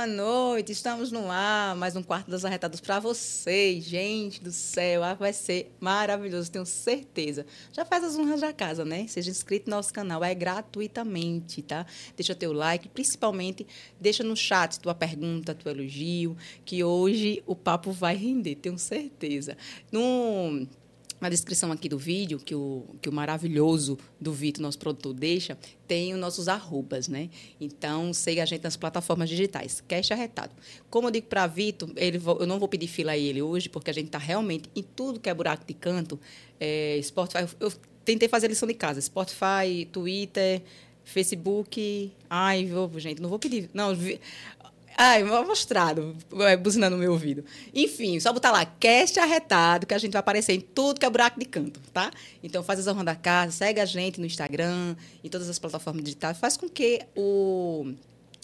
boa noite. Estamos no ar, mais um quarto das arretadas para vocês. Gente do céu, ah, vai ser maravilhoso, tenho certeza. Já faz as honras da casa, né? Seja inscrito no nosso canal, é gratuitamente, tá? Deixa teu like, principalmente deixa no chat tua pergunta, teu elogio, que hoje o papo vai render, tenho certeza. No na descrição aqui do vídeo, que o, que o maravilhoso do Vitor, nosso produtor, deixa, tem os nossos arrobas, né? Então, siga a gente nas plataformas digitais. Cash arretado. Como eu digo para Vitor, ele, eu não vou pedir fila a ele hoje, porque a gente está realmente em tudo que é buraco de canto. É, Spotify, eu tentei fazer lição de casa. Spotify, Twitter, Facebook. Ai, vou, gente, não vou pedir. Não, Ai, mal mostrado, é, buzinando no meu ouvido. Enfim, só botar lá, cast arretado, que a gente vai aparecer em tudo que é buraco de canto, tá? Então faz a honra da casa, segue a gente no Instagram, em todas as plataformas digitais, faz com que o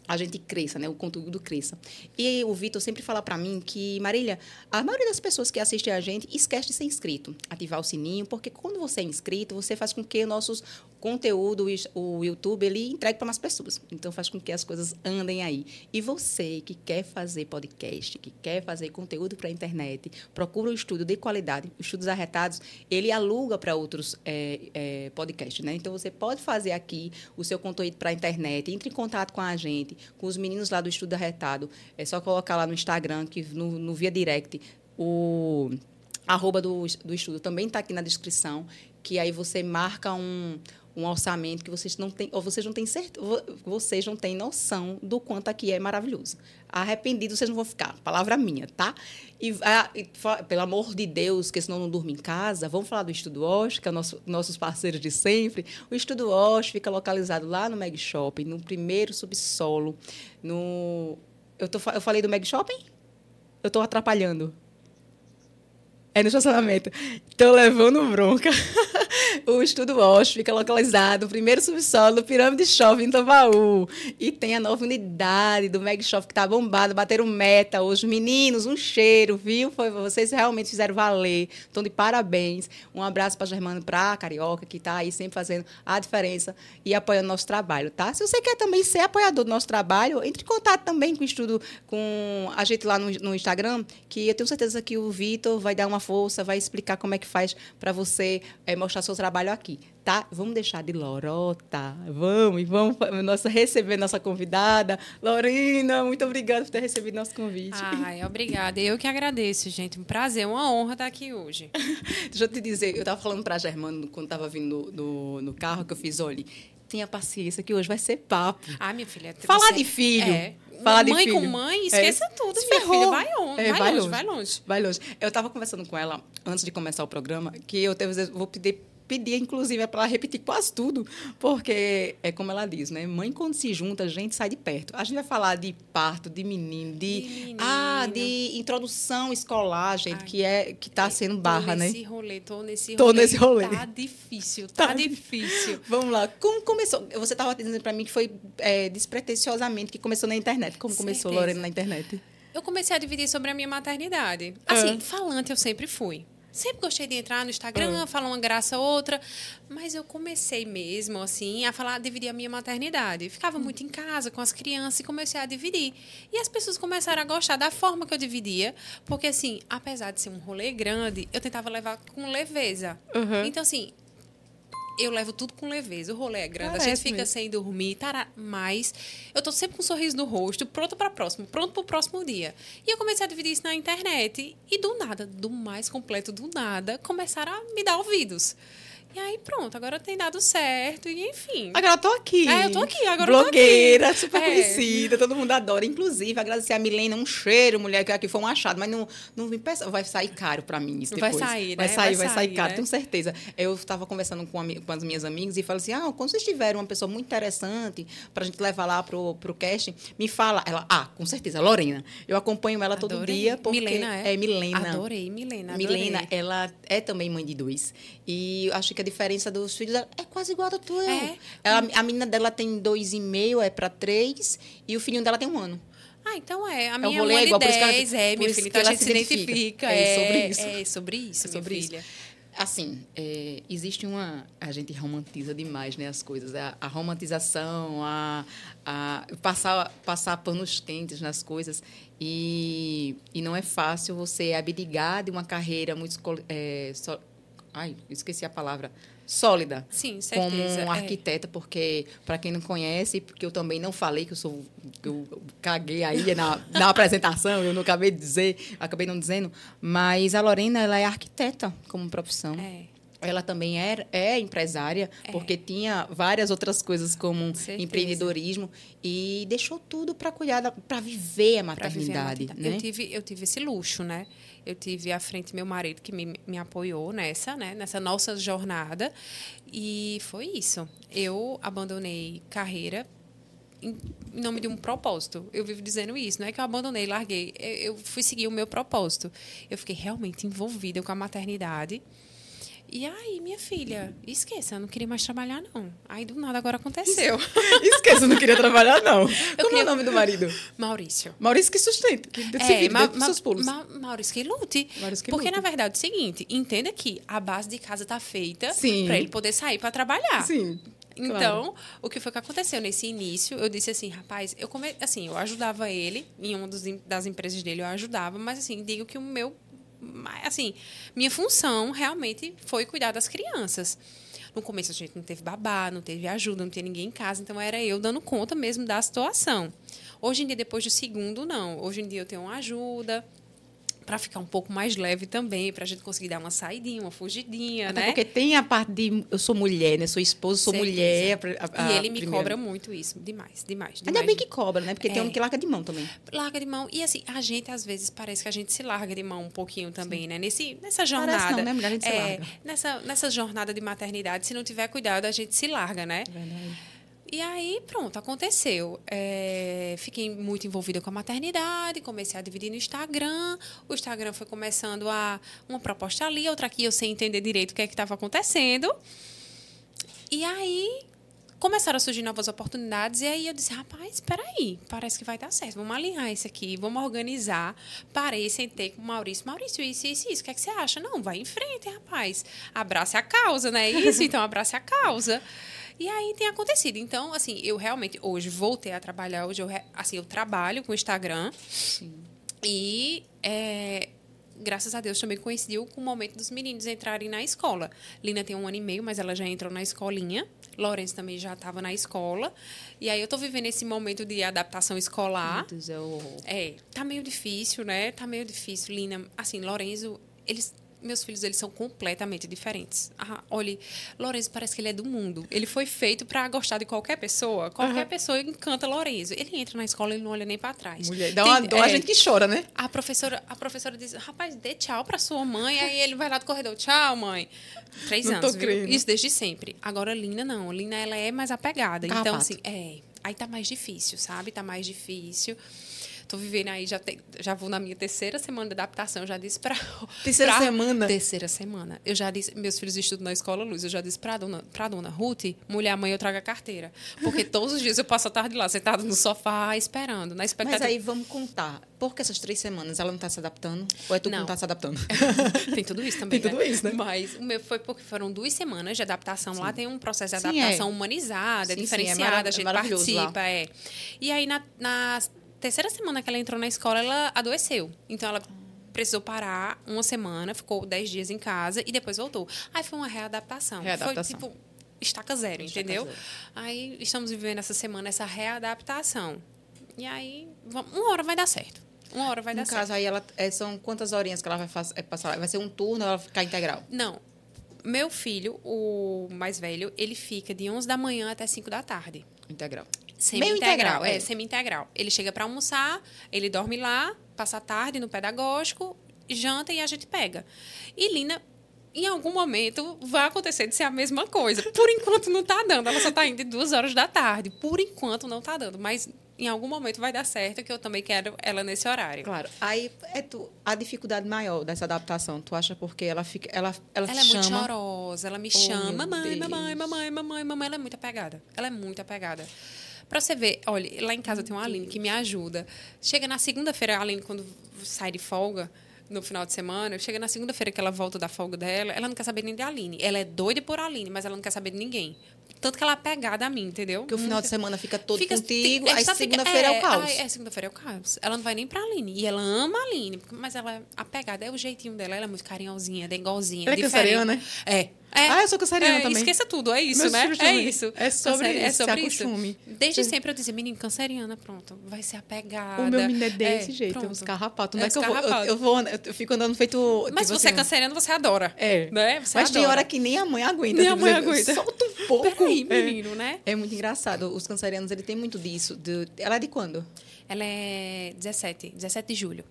a gente cresça, né? O conteúdo cresça. E o Vitor sempre fala para mim que, Marília, a maioria das pessoas que assistem a gente esquece de ser inscrito, ativar o sininho, porque quando você é inscrito, você faz com que nossos conteúdo, o YouTube, ele entregue para mais pessoas. Então, faz com que as coisas andem aí. E você que quer fazer podcast, que quer fazer conteúdo para a internet, procura um estudo de qualidade. Os estudos arretados, ele aluga para outros é, é, podcasts, né? Então, você pode fazer aqui o seu conteúdo para a internet, entre em contato com a gente, com os meninos lá do Estudo Arretado. É só colocar lá no Instagram, que no, no Via Direct, o arroba do, do estudo também está aqui na descrição, que aí você marca um, um orçamento que vocês não têm, ou vocês não têm certo, vocês não têm noção do quanto aqui é maravilhoso. Arrependidos vocês não vão ficar, palavra minha, tá? E, ah, e pelo amor de Deus, que senão não durmo em casa, vamos falar do Estudo Osh, que é nosso, nossos parceiros de sempre. O Estudo Osh fica localizado lá no Meg Shopping, no primeiro subsolo, no eu, tô, eu falei do Meg Shopping? Eu estou atrapalhando. É no estacionamento. Estou levando bronca. o Estudo Osh fica localizado no primeiro subsolo do Pirâmide Shopping em Tambaú. E tem a nova unidade do Meg Shop que está bombado, bateram meta hoje. Meninos, um cheiro, viu? Foi, vocês realmente fizeram valer. Estão de parabéns. Um abraço para Germano, para Carioca, que está aí sempre fazendo a diferença e apoiando nosso trabalho, tá? Se você quer também ser apoiador do nosso trabalho, entre em contato também com o Estudo, com a gente lá no, no Instagram, que eu tenho certeza que o Vitor vai dar uma força, vai explicar como é que faz para você é, mostrar seu trabalho aqui, tá? Vamos deixar de lorota, vamos, e vamos nossa, receber nossa convidada. Lorena, muito obrigada por ter recebido nosso convite. Ai, obrigada. Eu que agradeço, gente. Um prazer, uma honra estar aqui hoje. Deixa eu te dizer, eu estava falando para a Germana quando estava vindo no, no, carro, que eu fiz, olha, tenha paciência que hoje vai ser papo. Ah, minha filha. Falar você... de filho. É Falar mãe de filho. com mãe, esqueça é. tudo, Se minha ferrou. filha. Vai, on, é, vai, vai longe, longe, vai longe. Vai longe. Eu estava conversando com ela antes de começar o programa, que eu vou pedir pedia, inclusive, para ela repetir quase tudo, porque é como ela diz, né? Mãe, quando se junta, a gente sai de perto. A gente vai falar de parto, de menino, de, de ah, de introdução escolar, gente, Ai, que é que está sendo barra, né? Nesse rolê, tô nesse tô rolê. nesse rolê. Tá difícil, tá, tá difícil. Vamos lá. Como começou? Você estava dizendo para mim que foi é, despretensiosamente que começou na internet. Como Certeza. começou, Lorena, na internet? Eu comecei a dividir sobre a minha maternidade. Assim, ah. falante eu sempre fui. Sempre gostei de entrar no Instagram, uhum. falar uma graça ou outra, mas eu comecei mesmo, assim, a falar, a dividir a minha maternidade. Ficava muito em casa com as crianças e comecei a dividir. E as pessoas começaram a gostar da forma que eu dividia, porque, assim, apesar de ser um rolê grande, eu tentava levar com leveza. Uhum. Então, assim, eu levo tudo com leveza. O rolê é grande, Parece a gente fica mesmo. sem dormir, tará, mas eu tô sempre com um sorriso no rosto, pronto para próximo, pronto para o próximo dia. E eu comecei a dividir isso na internet e do nada, do mais completo do nada, começaram a me dar ouvidos. E aí pronto, agora tem dado certo e enfim. Agora eu tô aqui. É, eu tô aqui, agora Blogueira, eu tô aqui. super é. conhecida, todo mundo adora. Inclusive, agradecer a Milena, um cheiro, mulher, que aqui foi um achado, mas não, não vim pensar, vai sair caro pra mim isso depois. Vai sair, né? Vai sair, vai, vai sair, caro, né? tenho certeza. Eu estava conversando com, com as minhas amigas e falei assim, ah, quando vocês tiverem uma pessoa muito interessante pra gente levar lá pro, pro casting, me fala. Ela, ah, com certeza, Lorena. Eu acompanho ela Adorei. todo dia. Porque Milena é? É, Milena. Adorei, Milena. Adorei. Milena, ela é também mãe de dois. E acho que a diferença dos filhos é quase igual a tua. É. Ela, a menina dela tem dois e meio, é para três, e o filhinho dela tem um ano. Ah, então é. A minha é, é igual, 10, ela, é, minha filha, então a gente se identifica. identifica. É, é, sobre isso. É sobre isso, é sobre filha. Isso. assim, é, existe uma. A gente romantiza demais né, as coisas. A, a romantização, a, a passar, passar panos quentes nas coisas. E, e não é fácil você abdicar de uma carreira muito. É, so, ai, esqueci a palavra sólida. Sim, certeza. Como é. arquiteta, é. porque, para quem não conhece, porque eu também não falei que eu sou. Que eu caguei aí na, na apresentação, eu não acabei de dizer, acabei não dizendo, mas a Lorena, ela é arquiteta como profissão. É. Ela também é, é empresária, é. porque tinha várias outras coisas como empreendedorismo e deixou tudo para cuidar, para viver a maternidade. Viver a maternidade. Né? Eu, tive, eu tive esse luxo, né? Eu tive à frente meu marido que me, me apoiou nessa, né? Nessa nossa jornada. E foi isso. Eu abandonei carreira em nome de um propósito. Eu vivo dizendo isso, não é que eu abandonei, larguei. Eu fui seguir o meu propósito. Eu fiquei realmente envolvida com a maternidade. E aí, minha filha, esqueça, eu não queria mais trabalhar, não. Aí, do nada, agora aconteceu. esqueça, eu não queria trabalhar, não. Eu Como queria... é o nome do marido? Maurício. Maurício que sustenta, que é, ma ma seus pulos. Ma Maurício que lute. Maurício que Porque, lute. na verdade, é o seguinte, entenda que a base de casa está feita para ele poder sair para trabalhar. Sim. Então, claro. o que foi que aconteceu nesse início? Eu disse assim, rapaz, eu come... assim, eu ajudava ele em uma das empresas dele, eu ajudava, mas assim, digo que o meu assim, minha função realmente foi cuidar das crianças. No começo a gente não teve babá, não teve ajuda, não tinha ninguém em casa, então era eu dando conta mesmo da situação. Hoje em dia, depois do segundo, não. Hoje em dia eu tenho uma ajuda, para ficar um pouco mais leve também, para a gente conseguir dar uma saidinha, uma fugidinha, Até né? Porque tem a parte de eu sou mulher, né? Sou esposa, sou Certeza. mulher. A, a e ele me primeira... cobra muito isso, demais, demais. demais. Ainda bem que cobra, né? Porque é. tem um que larga de mão também. Larga de mão. E assim, a gente às vezes parece que a gente se larga de mão um pouquinho também, Sim. né? Nesse, nessa jornada. Parece não, né? Mulher, a gente é, se larga. Nessa, nessa jornada de maternidade, se não tiver cuidado, a gente se larga, né? Verdade. E aí, pronto, aconteceu. É, fiquei muito envolvida com a maternidade, comecei a dividir no Instagram. O Instagram foi começando a uma proposta ali, outra aqui, eu sem entender direito o que é que estava acontecendo. E aí começaram a surgir novas oportunidades e aí eu disse, rapaz, espera aí, parece que vai dar certo. Vamos alinhar isso aqui, vamos organizar. Parei, sentei com o Maurício. Maurício, isso, isso, isso. O que, é que você acha? Não, vai em frente, rapaz. Abrace a causa, né? Isso, então abrace a causa. E aí tem acontecido. Então, assim, eu realmente hoje voltei a trabalhar. Hoje eu, assim, eu trabalho com o Instagram. Sim. E é, graças a Deus também coincidiu com o momento dos meninos entrarem na escola. Lina tem um ano e meio, mas ela já entrou na escolinha. Lourenço também já estava na escola. E aí eu estou vivendo esse momento de adaptação escolar. Deus, é, o... é, tá meio difícil, né? Tá meio difícil. Lina, assim, Lourenço, eles meus filhos eles são completamente diferentes. Ah, olhe, Lourenço parece que ele é do mundo. Ele foi feito para gostar de qualquer pessoa. Qualquer uhum. pessoa encanta Lourenço. Ele entra na escola e não olha nem para trás. Mulher, dá uma dó é, a gente que chora, né? A professora, a professora diz: "Rapaz, dê tchau para sua mãe". Aí ele vai lá do corredor: "Tchau, mãe". Três não anos. Isso desde sempre. Agora Lina não. Lina ela é mais apegada. Carrapato. Então assim, é, aí tá mais difícil, sabe? Tá mais difícil. Tô vivendo aí, já, te, já vou na minha terceira semana de adaptação, já disse para Terceira pra, semana? Terceira semana. Eu já disse, meus filhos estudam na escola Luz, eu já disse para dona, pra dona Ruth, mulher, mãe, eu trago a carteira. Porque todos os dias eu passo a tarde lá, sentada no sofá, esperando, na expectativa. Mas aí vamos contar. Por que essas três semanas ela não está se adaptando? Ou é tu não. que não está se adaptando? tem tudo isso também. Tem tudo né? isso, né? Mas o meu foi porque foram duas semanas de adaptação. Sim. Lá tem um processo de adaptação sim, é. humanizada, sim, diferenciada, é a gente participa. É. E aí, na, na terceira semana que ela entrou na escola, ela adoeceu. Então, ela precisou parar uma semana, ficou dez dias em casa e depois voltou. Aí foi uma readaptação. readaptação. Foi tipo estaca zero, estaca entendeu? Zero. Aí estamos vivendo essa semana essa readaptação. E aí, uma hora vai dar certo. Uma hora vai no dar caso, certo. aí ela, é, são quantas horinhas que ela vai é, passar? Vai ser um turno ou ela vai ficar integral? Não. Meu filho, o mais velho, ele fica de 11 da manhã até 5 da tarde. Integral. Semi-integral, é, é semi-integral. Ele chega para almoçar, ele dorme lá, passa a tarde no pedagógico, janta e a gente pega. E Lina, em algum momento, vai acontecer de ser a mesma coisa. Por enquanto não está dando, ela só está indo de duas horas da tarde. Por enquanto não está dando, mas em algum momento vai dar certo que eu também quero ela nesse horário. Claro. Aí é tu, a dificuldade maior dessa adaptação, tu acha porque ela fica ela ela, ela é muito chorosa, ela me oh, chama, mamãe, mamãe, mamãe, mamãe, mamãe, ela é muito apegada. Ela é muito apegada. Para você ver, olha, lá em casa tem uma Aline que me ajuda. Chega na segunda-feira, a Aline, quando sai de folga, no final de semana. Chega na segunda-feira que ela volta da folga dela, ela não quer saber nem de Aline. Ela é doida por Aline, mas ela não quer saber de ninguém. Tanto que ela é pegada a mim, entendeu? Porque o final de semana fica todo Fica- contigo, é, aí só fica- segunda-feira é, o caos. É, segunda-feira é o caos. Ela não vai nem pra Aline. E ela ama a Aline, mas ela é apegada. É o jeitinho dela. Ela é muito carinhosinha, dengozinha. Ela é diferente. canceriana, né? É. É. Ah, eu sou canceriana É, também. Esqueça tudo, é isso, Meus né? É isso. É sobre Canceri- isso, É sobre isso. acostume. Desde sempre eu dizia, menino, canceriana, pronto. Vai ser apegada. O meu menino é desse É, jeito, pronto. uns carrapatos. Não É é uns que eu vou, eu, eu vou, eu fico andando feito. Mas tipo você é assim, canceriano, você adora. É. Né? Você Mas tem adora. hora que nem a mãe aguenta. Nem a tipo, mãe você aguenta. Solta um pouco. Peraí, É. menino, né? É muito engraçado. Os cancerianos, ele tem muito disso. de- Ela é de quando? Ela é 17, 17 de julho.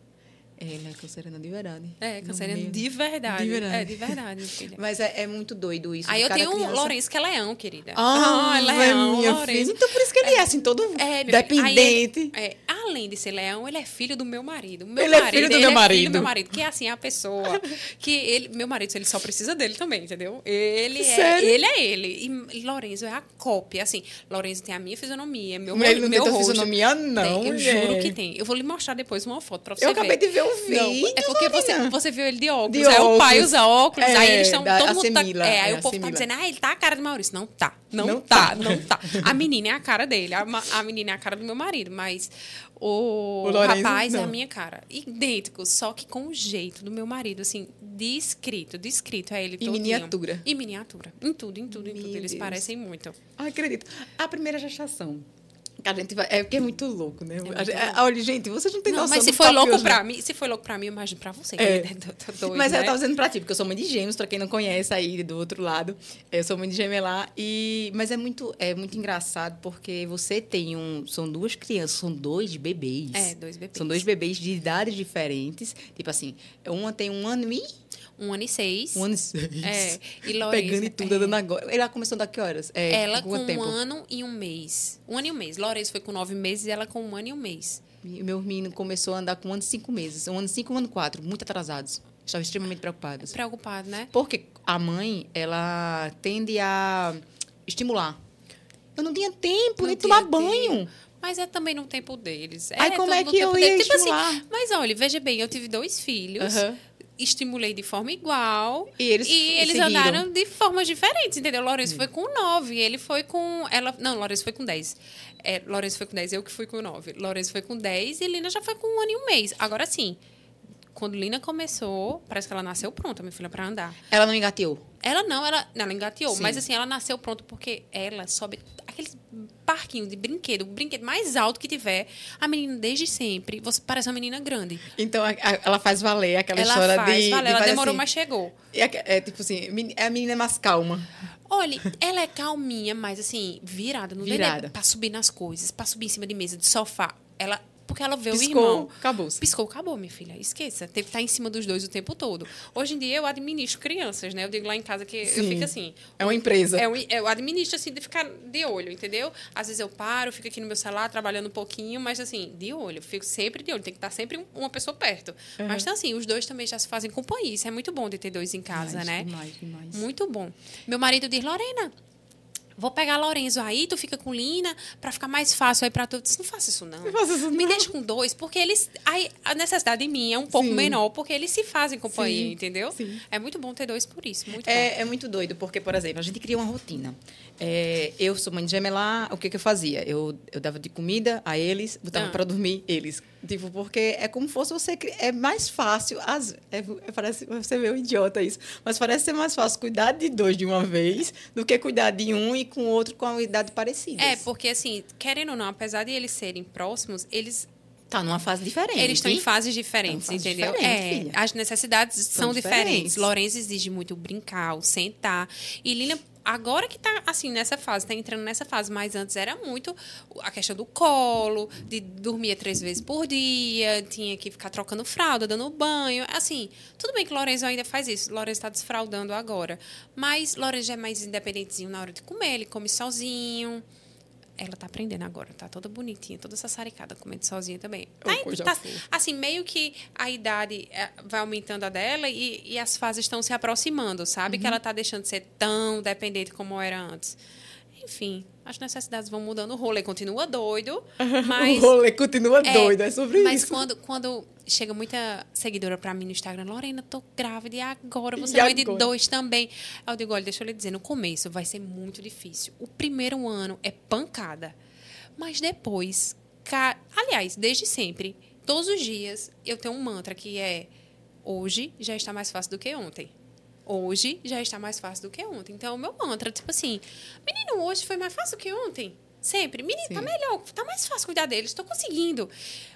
Ela é canceriana de verdade. É, No canceriana meio. de verdade. De verdade. É, de verdade, filha. Mas é, é muito doido isso. Aí eu tenho um criança. Lourenço que é leão, querida. Ah, leão, minha Lourenço. filha. Então por isso que ele é, assim, todo É, dependente. ele- é, além de ser leão, ele é filho do meu marido. Meu Ele é marido, filho do ele meu é marido. Filho do meu marido, que é assim a pessoa que ele, meu marido, ele só precisa dele também, entendeu? Ele é, ele é ele. E Lourenço é a cópia, assim. Lourenço tem a minha fisionomia, meu ele não meu tem rosto. fisionomia, não, Tem, eu juro que tem. Eu vou lhe mostrar depois uma foto pra você Eu ver. acabei de ver o Não, vídeo, é porque você, você viu ele de óculos. De aí o pai óculos. usa óculos, aí É, eles estão. da- Todo mundo tá, é, aí é, o povo tá Semila. dizendo, ah, ele tá a cara do Maurício. Não tá. Não, Não tá, tá. não tá. A menina é a cara dele, a, a menina é a cara do meu marido, mas o, O Lourenço, rapaz é a não. minha cara. Idêntico, só que com o jeito do meu marido, assim, descrito, descrito a ele Em todinho. miniatura. Em miniatura. Em tudo, em tudo, em Meu tudo. Eles Deus. parecem muito. Ah, acredito. A primeira gestação. A gente vai, é porque é muito louco, né? muito A gente- louco. Olha, gente, vocês não têm Não, noção mas se foi louco hoje, né? pra mim, se foi louco pra mim, eu imagino pra você, É. que é do- doido, Mas né? eu tava dizendo pra ti, porque eu sou mãe de gêmeos, pra quem não conhece aí do outro lado. Eu sou mãe de gemelar. E... Mas é muito, é muito engraçado, porque você tem um. São duas crianças, são dois bebês. É, dois bebês. São dois bebês de idades diferentes. Tipo assim, uma tem um ano e. Um ano e seis. Um ano e seis. É, e Lourenço, Pegando e tudo, é. dando agora. Ela começou daqui horas? É, Ela com um tempo? ano e um mês. Um ano e um mês. Lourenço foi com nove meses e ela com um ano e um mês. Meu menino começou a andar com um ano e cinco meses. Um ano e cinco, um ano e quatro. Muito atrasados. Estavam extremamente preocupados. Preocupado, né? Porque a mãe, ela tende a estimular. Eu não tinha tempo Não de tomar banho. Mas é também no tempo deles. Aí como é que eu tempo ia. Tipo estimular? assim, mas olha, veja bem, eu tive dois filhos. Aham. Estimulei de forma igual. E eles eles seguiram. andaram de formas diferentes, entendeu? Lourenço foi com nove, ele foi com. Ela, não, Lourenço foi com dez. É, Lourenço foi com dez, eu que fui com nove. Lourenço foi com dez e Lina já foi com um ano e um mês. Agora sim, quando Lina começou, parece que ela nasceu pronta, minha filha, para andar. Ela não engateou. Ela não, ela, ela engateou, Sim. mas assim, ela nasceu pronto porque ela sobe aqueles parquinhos de brinquedo, o brinquedo mais alto que tiver. A menina, desde sempre, você parece uma menina grande. Então a- a- ela faz valer aquela ela história faz, de. vale, de ela demorou, assim. mas chegou. É, é tipo assim, a menina é mais calma. Olha, ela é calminha, mas assim, virada. Não Virada. Virada. Pra subir nas coisas, pra subir em cima de mesa, de sofá. Ela, porque ela vê o Piscou, irmão. acabou-se. Piscou, acabou, minha filha. Esqueça. Teve que estar em cima dos dois o tempo todo. Hoje em dia eu administro crianças, né? Eu digo lá em casa que eu Sim. fico assim. É uma empresa. É, um- eu administro assim de ficar de olho, entendeu? Às vezes eu paro, fico aqui no meu celular trabalhando um pouquinho, mas assim, de olho. Fico sempre de olho. Tem que estar sempre um- uma pessoa perto. Mas então, assim, os dois também já se fazem companhia. Isso é muito bom de ter dois em casa, Demais, né? demais, demais. Muito bom. Meu marido diz, Lorena, vou pegar Lorenzo aí, tu fica com Lina, pra ficar mais fácil aí pra tu. Eu disse, não faça isso não. Não faça isso Me não. deixa com dois, porque eles... Aí, a necessidade em mim é um pouco Sim. menor, porque eles se fazem companhia, Sim, entendeu? sim. É muito bom ter dois por isso, muito bom. É, é muito doido, porque, por exemplo, a gente cria uma rotina. É, eu sou mãe de gemelar, o que, que eu fazia? Eu, eu dava de comida a eles, botava Ah. para dormir eles. Tipo, porque é como fosse você. É mais fácil. As, é, é- parece, você um idiota isso. Mas parece ser mais fácil cuidar de dois de uma vez do que cuidar de um e com o outro com a idade parecida. É, porque assim, querendo ou não, apesar de eles serem próximos, eles Tá numa fase diferente. Eles estão em fases diferentes, Estão em fases entendeu? diferentes, é, as necessidades são, diferentes. diferentes. Lourenço exige muito brincar, sentar. E Lina, agora que tá assim nessa fase, tá entrando nessa fase, mas antes era muito a questão do colo, de dormir três vezes por dia, tinha que ficar trocando fralda, dando banho. Assim, tudo bem que Lourenço ainda faz isso. Lourenço está desfraldando agora. Mas Lourenço já é mais independentezinho na hora de comer, ele come sozinho. Ela tá aprendendo agora, tá toda bonitinha, toda sassaricada, comendo sozinha também. Tá, coisa tá- assim, meio que a idade é, vai aumentando a dela e, e as fases estão se aproximando, sabe? Uhum. Que ela tá deixando de ser tão dependente como era antes. enfim, as necessidades vão mudando, o rolê continua doido, mas... o rolê continua doido, é sobre mas isso. Mas quando, quando chega muita seguidora pra mim no Instagram, Lorena, tô grávida e agora você E vai de dois também. Aí eu digo, olha, deixa eu lhe dizer, no começo vai ser muito difícil. O primeiro ano é pancada, mas depois, ca- aliás, desde sempre, todos os dias eu tenho um mantra que é hoje já está mais fácil do que ontem. Hoje já está mais fácil do que ontem. Então, o meu mantra, tipo assim, menino, hoje foi mais fácil do que ontem. Sempre. Menino, tá Sim. melhor, tá mais fácil cuidar deles, tô conseguindo.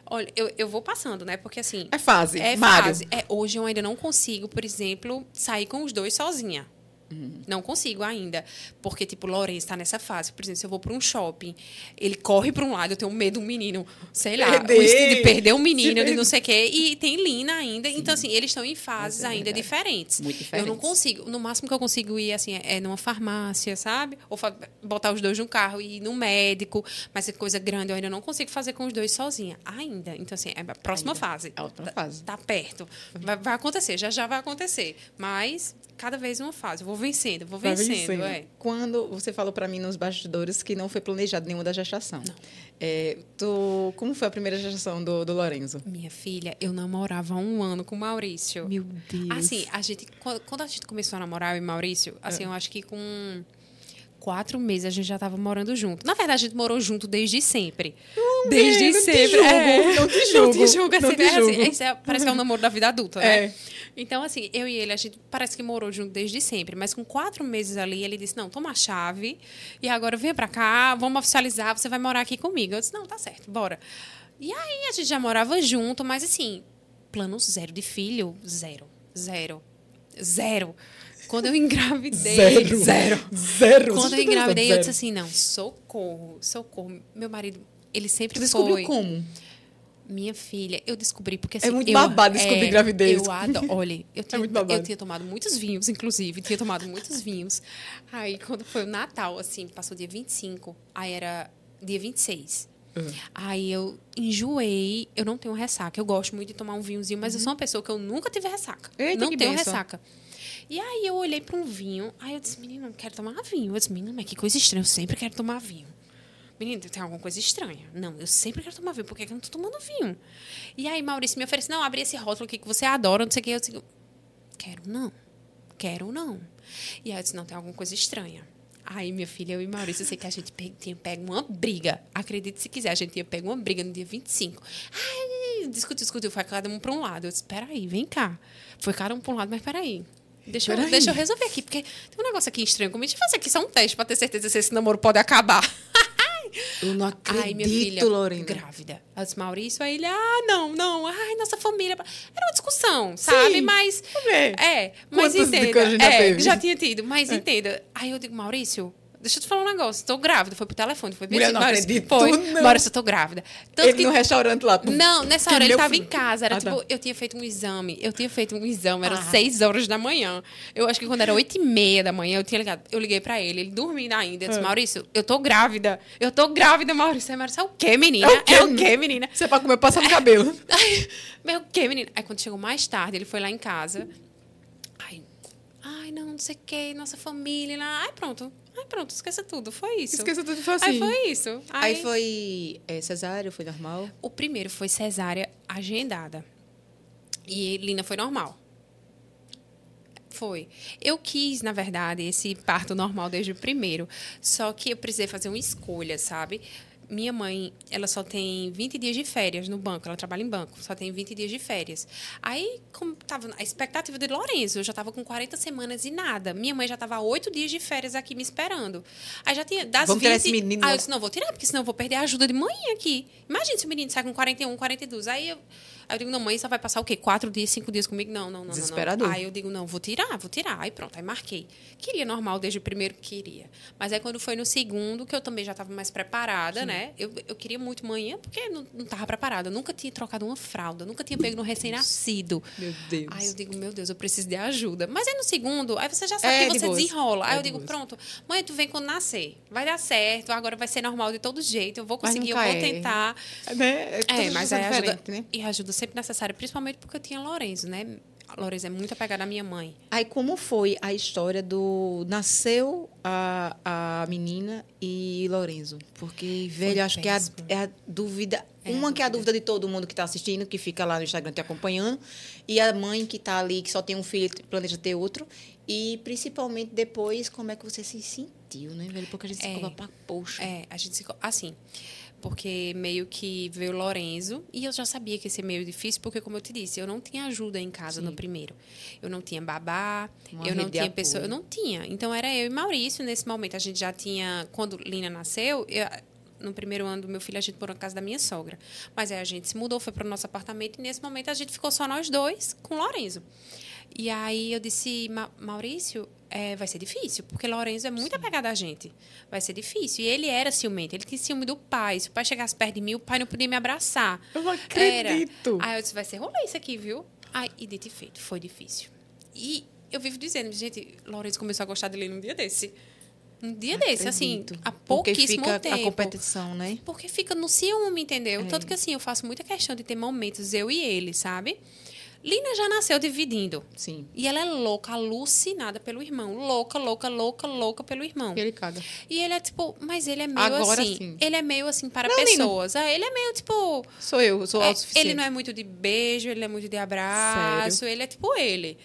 Olha, eu, eu vou passando, né? Porque assim. É fase, É Mário. fase. É, hoje eu ainda não consigo, por exemplo, sair com os dois sozinha. Uhum. Não consigo ainda. Porque, tipo, o Lourenço está nessa fase. Por exemplo, se eu vou para um shopping, ele corre para um lado, eu tenho medo do menino, sei lá, de perder o menino, de não sei o quê. E tem Lina ainda. Então, assim, eles estão em fases é ainda diferentes. Muito Eu não diferentes. consigo. No máximo que eu consigo ir, assim, é numa farmácia, sabe? Ou botar os dois no carro e ir no médico. Mas é coisa grande, eu ainda não consigo fazer com os dois sozinha. Ainda. Então, assim, é a próxima Ainda. fase. É a próxima Tá- fase. Tá perto. Vai, vai acontecer, já já vai acontecer. Mas cada vez uma fase. Eu vou vencendo, vou vencendo. vencendo. É. Quando você falou pra mim nos bastidores que não foi planejado nenhuma da gestação. É, tu, como foi a primeira gestação do, do Lorenzo? Minha filha, eu namorava há um ano com o Maurício. Meu Deus. Assim, a gente, quando quando a gente começou a namorar, eu e Maurício, assim, eu acho que com quatro meses a gente já estava morando junto. Na verdade, a gente morou junto desde sempre. desde não te sempre. julgo, é. não te Não julgo, te julgo, assim, não te? Assim, julgo. isso é- parece que é o namoro da vida adulta, né? É. Então, assim, eu e ele, a gente parece que morou junto desde sempre. Mas com quatro meses ali, ele disse, não, toma a chave e agora vem pra cá, vamos oficializar, você vai morar aqui comigo. Eu disse, não, tá certo, bora. E aí, a gente já morava junto, mas assim, plano zero de filho, zero, zero, zero. Quando eu engravidei, Zero. zero. Zero. Quando eu engravidei, eu zero. disse assim, não, socorro, socorro. Meu marido, ele sempre descobriu foi... como? Minha filha, eu descobri porque assim, É muito eu- babado descobrir é, gravidez. Eu adoro. Olha, eu tinha, muito babado. eu tinha tomado muitos vinhos, inclusive, tinha tomado muitos vinhos. Aí quando foi o Natal, assim, passou dia 25, aí era dia 26. Uhum. Aí eu enjoei, eu não tenho ressaca. Eu gosto muito de tomar um vinhozinho, mas eu sou uma pessoa que eu nunca tive ressaca. Uhum. Eita, não tenho bênção. ressaca. E aí eu olhei para um vinho, aí eu disse, menina, eu quero tomar vinho. Eu disse, menina, mas que coisa estranha, eu sempre quero tomar vinho. Menina, tem alguma coisa estranha. Não, eu sempre quero tomar vinho, por que eu não tô tomando vinho? E aí Maurício me oferece, não, abre esse rótulo aqui que você adora, não sei o que. Eu disse, quero não, quero não. E aí eu disse, não, tem alguma coisa estranha. Aí, minha filha, eu e Maurício, eu sei que a gente tinha pego uma briga. Acredite se quiser, a gente tinha pego uma briga no dia 25. Ai, discutiu, discutiu, foi cada um para um lado. Eu disse, peraí, vem cá. Foi cada um para um lado, mas peraí. Deixa eu, deixa eu resolver aqui, porque tem um negócio aqui estranho comigo. Deixa eu fazer aqui só um teste para ter certeza se esse namoro pode acabar. Eu não acredito, Ai, minha filha, Lorena. grávida. Disse, Maurício, aí ele, ah, não, não, ai, nossa família. Era uma discussão, sabe? Sim, Mas. É, mas entenda. é, já tinha tido, mas entenda. Aí eu digo, Maurício. Deixa eu te falar um negócio. Tô grávida. Foi pro telefone. Foi bem Mulher, não Maurício, acredito, Foi. não. Maurício, eu tô grávida. Tanto Ele que no restaurante lá. pum. não, nessa hora ele estava em casa. Era Ah, tá. tipo, eu tinha feito um exame. Eu tinha feito um exame, eram Ah. seis horas da manhã. Eu acho que quando era oito e meia da manhã, eu tinha ligado. Eu liguei pra ele, ele dormindo ainda. Eu disse, Ah. Maurício, eu tô grávida. Eu tô grávida, Maurício. Aí, Maurício, é o quê, menina? É o quê, É o menina? quê, menina? Você é pra comer, passa no cabelo. Meu, o quê, menina? Aí quando chegou mais tarde, ele foi lá em casa. Ai, ai não, não sei o quê, nossa família. Lá. Ai, pronto. Ai, pronto, esqueça tudo. Foi isso. Esqueça tudo e foi assim. Aí foi isso. Aí foi é, cesárea, foi normal? O primeiro foi cesárea agendada. E Lina foi normal. Foi. Eu quis, na verdade, esse parto normal desde o primeiro. Só que eu precisei fazer uma escolha, sabe? Minha mãe, ela só tem 20 dias de férias no banco. Ela trabalha em banco, só tem 20 dias de férias. Aí, como tava a expectativa de Lourenço, eu já estava com 40 semanas e nada. Minha mãe já estava 8 dias de férias aqui me esperando. Aí já tinha das Vamos 20... tirar esse menino Aí eu logo. disse, não, vou tirar, porque senão eu vou perder a ajuda de mãe aqui. Imagina se o menino sai com 41, 42. Aí eu, aí eu digo, não, mãe, só vai passar o quê? Quatro dias, cinco dias comigo? Não, não, não, não, não. Desesperador. Aí eu digo, não, vou tirar, vou tirar. Aí pronto, aí marquei. Queria normal desde o primeiro, queria. Mas aí quando foi no segundo, que eu também já estava mais preparada, né? Eu, eu queria muito manhã, porque não, não tava preparada. Eu nunca tinha trocado uma fralda, nunca tinha pego no recém-nascido. Meu Deus. Aí eu digo, meu Deus, eu preciso de ajuda. Mas aí no segundo, aí você já sabe É, que você desenrola. Aí É, eu digo, pronto, mãe, tu vem quando nascer. Vai dar certo, agora vai ser normal de todo jeito. Eu vou conseguir, eu vou é. tentar. É, né? É, todas mas aí ajuda, diferentes, né? e ajuda sempre necessária, principalmente porque eu tinha Lorenzo, né? A Lourenço é muito apegada à minha mãe. Aí como foi a história do nasceu a, a menina e Lorenzo? Porque velho, acho que é a, péssimo. é a dúvida, É a uma que é a dúvida. de todo mundo que está assistindo, que fica lá no Instagram te acompanhando, e a mãe que está ali que só tem um filho, e planeja ter outro, e principalmente depois como é que você se sentiu, né, velho? Porque a gente se É. cobra pra poxa. É, a gente se. Assim. Porque meio que veio o Lorenzo e eu já sabia que ia ser meio difícil, porque, como eu te disse, eu não tinha ajuda em casa Sim. no primeiro. Eu não tinha babá, Uma eu não tinha pessoa. Eu não tinha. Então era eu e Maurício nesse momento. A gente já tinha. Quando Lina nasceu, eu- no primeiro ano do meu filho, a gente morou na casa da minha sogra. Mas aí a gente se mudou, foi para o nosso apartamento e nesse momento a gente ficou só nós dois com o Lorenzo. E aí eu disse, "Ma- Maurício, é, vai ser difícil, porque Lourenço é muito apegado a gente. Vai ser difícil. E ele era ciumento, ele tinha ciúme do pai. Se o pai chegasse perto de mim, o pai não podia me abraçar. Eu não acredito. Era. Aí eu disse, vai ser rolê isso aqui, viu? Aí, e dito e feito, foi difícil. E eu vivo dizendo, gente, Lourenço começou a gostar dele num dia desse. Um dia desse, assim, Acredito. há Porque pouquíssimo fica tempo. a competição, né? Porque fica no ciúme, entendeu? É. Tanto que assim, eu faço muita questão de ter momentos, eu e ele, sabe? Lina já nasceu dividindo. Sim. E ela é louca, alucinada pelo irmão. Louca, louca, louca, louca pelo irmão. Ele caga. E ele é tipo, mas ele é meio Agora assim. sim. Ele é meio assim para Não, pessoas. Ah, ele é meio tipo. Sou eu, sou é, autossuficiente. ele não é muito de beijo, ele não é muito de abraço, ele é tipo ele.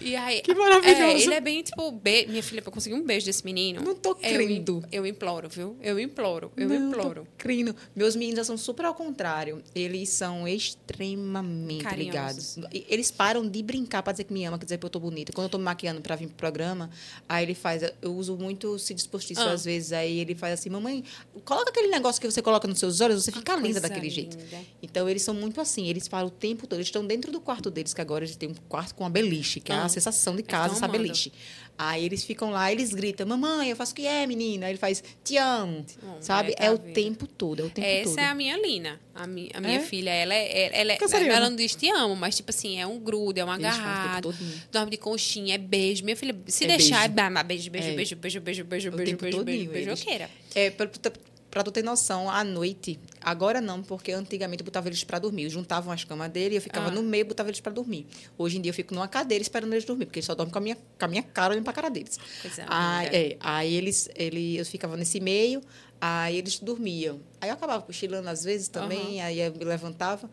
E aí, Que maravilhoso. É, ele é bem tipo, be... minha filha, pra conseguir um beijo desse menino. Não tô eu, crendo. Eu, imploro, viu? Eu imploro, eu Não, imploro. tô crendo. Meus meninos já são super ao contrário. Eles são extremamente Carinhosos. ligados. Eles param de brincar pra dizer que me ama, quer dizer que eu tô bonita. Quando eu tô me maquiando pra vir pro programa, aí ele faz. Eu uso muito cílios postiços Ah. às vezes. Aí ele faz assim: Mamãe, coloca aquele negócio que você coloca nos seus olhos, você fica linda Coisa daquele jeito. linda. Então, eles são muito assim, eles param o tempo todo. Eles estão dentro do quarto deles, que agora eles têm um quarto com a beliche, que é a sensação de eles casa, amando. beliche. Aí eles ficam lá, eles gritam, mamãe, eu faço o que é, menina? Aí ele faz, te amo. Sabe? é, tá É o tempo todo, é o tempo Essa todo. é a minha Lina. A, mi, a minha É? filha, ela é. Ela, é Canceriana. ela não diz te amo, mas tipo assim, é um grudo, é um Beijo, agarrado. Dorme de conchinha, é beijo. Minha filha, se É deixar, beijo. é ba- beijo, beijo, É. beijo, beijo, beijo, beijo, O beijo, tempo beijo, beijo, todinho, eles. beijoqueira. É, pra, tu pra tu ter noção, à noite, agora não, porque antigamente eu botava eles pra dormir. Eu juntava as camas dele e eu ficava Ah. no meio e botava eles pra dormir. Hoje em dia eu fico numa cadeira esperando eles dormir, porque eles só dormem com a minha, com a minha cara olhando pra cara deles. Coisa Aí, linda. é, aí eles, ele, eu ficava nesse meio, aí eles dormiam. Aí eu acabava cochilando às vezes também, aí eu me levantava.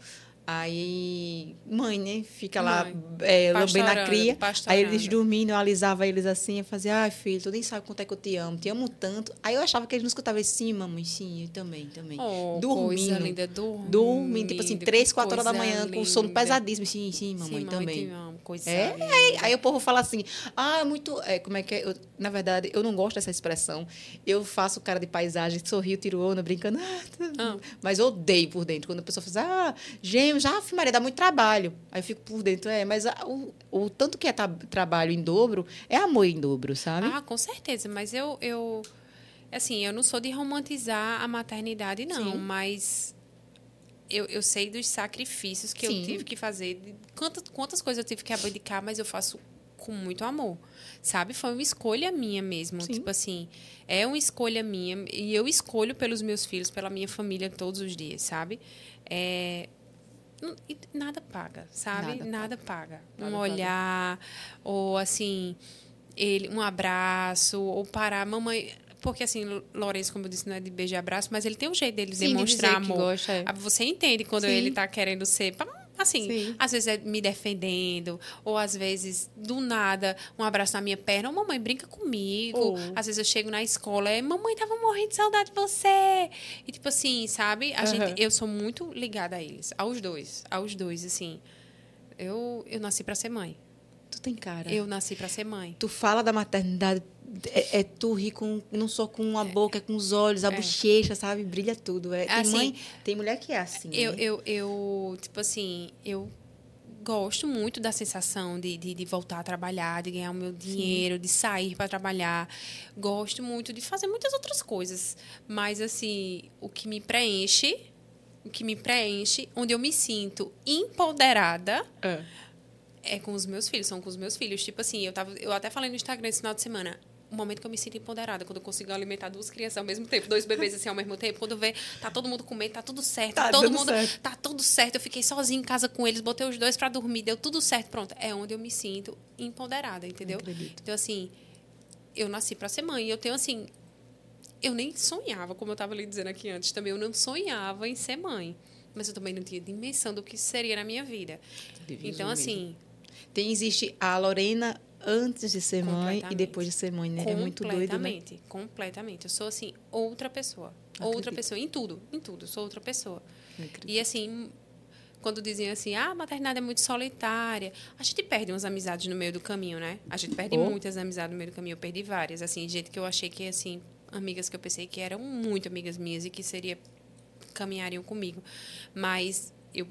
Aí, mãe, né? Fica lá Mãe. é, lambendo a Pastorando, cria. Aí eles dormindo, eu alisava eles assim, eu fazia, ai, filho, tu nem sabe quanto é que eu te amo, te amo tanto. Aí eu achava que eles não escutavam isso, sim, mamãe, sim, eu também, também. Oh, dormindo. Coisa linda, dormindo. Dormindo, tipo assim, três, quatro horas da manhã, com sono linda. pesadíssimo. Sim, sim, mamãe, Sim, também. amo, coisa É, aí, aí o povo fala assim, ah, é muito. É, como é que é? Eu- na verdade, eu não gosto dessa expressão. Eu faço cara de paisagem, sorrio, tiro onda, brincando. ah, Ah. Mas odeio por dentro. Quando a pessoa fala, ah, gêmeos, já, ah, Maria, dá muito trabalho. Aí eu fico por dentro, é, mas a- o, o tanto que é tra- trabalho em dobro é amor em dobro, sabe? Ah, com certeza, mas eu, eu assim, eu não sou de romantizar a maternidade, não, Sim. mas eu, eu sei dos sacrifícios que Sim. eu tive que fazer, quantas, quantas coisas eu tive que abdicar, mas eu faço com muito amor, sabe? Foi uma escolha minha mesmo, Sim. tipo assim, é uma escolha minha e eu escolho pelos meus filhos, pela minha família todos os dias, sabe? É, e nada paga, sabe? Nada Nada, paga. Nada um paga. olhar, ou assim, ele, um abraço, ou parar, mamãe. Porque assim, Lourenço, como eu disse, não é de beijo e abraço, mas ele tem um jeito dele Sim, de demonstrar que amor. gosta, é. Ah, Você entende quando Sim. ele tá querendo ser. Assim, Sim. às vezes é me defendendo, ou às vezes, do nada, um abraço na minha perna, ou mamãe, brinca comigo. Ou- Às vezes eu chego na escola, é mamãe, tava morrendo de saudade de você. E tipo assim, sabe? A Aham. gente, eu sou muito ligada a eles, aos dois, aos dois, assim. Eu, eu nasci para ser mãe. Tu tem cara. Eu nasci para ser mãe. Tu fala da maternidade, é, é tu ri com, não só com a boca, é com os olhos, a bochecha, sabe? Brilha tudo. É, tem Assim, mãe, tem mulher que é assim. Eu, né? eu, eu, tipo assim, eu gosto muito da sensação de, de, de voltar a trabalhar, de ganhar o meu dinheiro, de sair para trabalhar. Gosto muito de fazer muitas outras coisas. Mas, assim, o que me preenche, o que me preenche, onde eu me sinto empoderada É. é com os meus filhos, são com os meus filhos. Tipo assim, eu, tava, eu até falei no Instagram esse final de semana. O momento que eu me sinto empoderada, quando eu consigo alimentar duas crianças ao mesmo tempo, dois bebês assim ao mesmo tempo, quando ver, tá todo mundo comendo, tá tudo certo, Tá todo mundo, certo. tá tudo certo. Eu fiquei sozinha em casa com eles, botei os dois pra dormir, deu tudo certo, pronto. É onde eu me sinto empoderada, entendeu? Então assim, eu nasci para ser mãe, eu tenho assim, eu nem sonhava, como eu estava lhe dizendo aqui antes, também eu não sonhava em ser mãe, mas eu também não tinha dimensão do que seria na minha vida. Deus Então assim, Tem, existe a Lorena antes de ser mãe e depois de ser mãe, né? É muito doido, né? completamente, completamente. Eu sou assim outra pessoa, Acredito. outra pessoa em tudo, em tudo, sou outra pessoa. E assim, quando diziam assim, ah, a maternidade é muito solitária, a gente perde umas amizades no meio do caminho, né? A gente perde Oh. muitas amizades no meio do caminho. Eu perdi várias, assim, gente que eu achei que, assim, amigas que eu pensei que eram muito amigas minhas e que seria caminhariam comigo. Mas eu,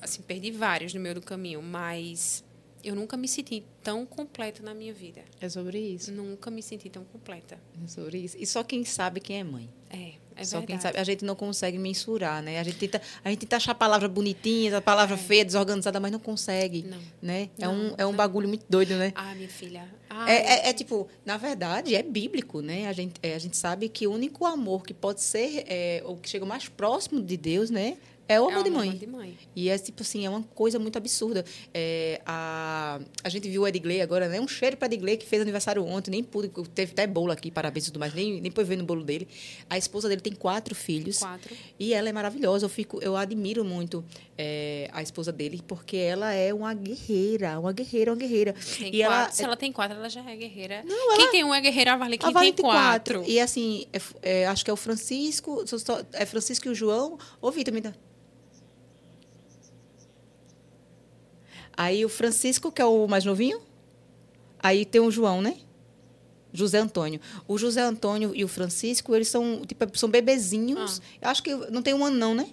assim, perdi várias no meio do caminho, mas eu nunca me senti tão completa na minha vida. É sobre isso. Nunca me senti tão completa. É sobre isso. E só quem sabe quem é mãe. É, é só verdade. quem sabe. A gente não consegue mensurar, né? A gente tenta, a gente tenta achar a palavra bonitinha, a palavra feia, desorganizada, mas não consegue. Não. Né? é Não, um, é um não. bagulho muito doido, né? Ah, minha filha. Ah, É, é- é tipo, na verdade, é bíblico, né? A gente, é, a gente sabe que o único amor que pode ser, é, o que chega mais próximo de Deus, né? É o é amor de amor mãe. de mãe. E é tipo assim, é uma coisa muito absurda. É, a, a gente viu o Edgley agora, né? Um cheiro para Edgley que fez aniversário ontem, nem pude, teve até bolo aqui, parabéns e tudo mais, nem, nem pude ver no bolo dele. A esposa dele tem quatro filhos. Quatro. E ela é maravilhosa. Eu, fico, eu admiro muito é, a esposa dele, porque ela é uma guerreira, uma guerreira, uma guerreira. Tem e ela, quatro. Se ela tem quatro, ela já é guerreira. Não, Quem tem um é guerreira, vale. Quem a Vale tem quatro. E assim, é, é, acho que é o Francisco, é Francisco e o João. Ô, Vitor, me dá. Aí o Francisco, que é o mais novinho. Aí tem o João, né? José Antônio. O José Antônio e o Francisco, eles são, tipo, são bebezinhos. Ah. Eu acho que não tem um ano, não, né?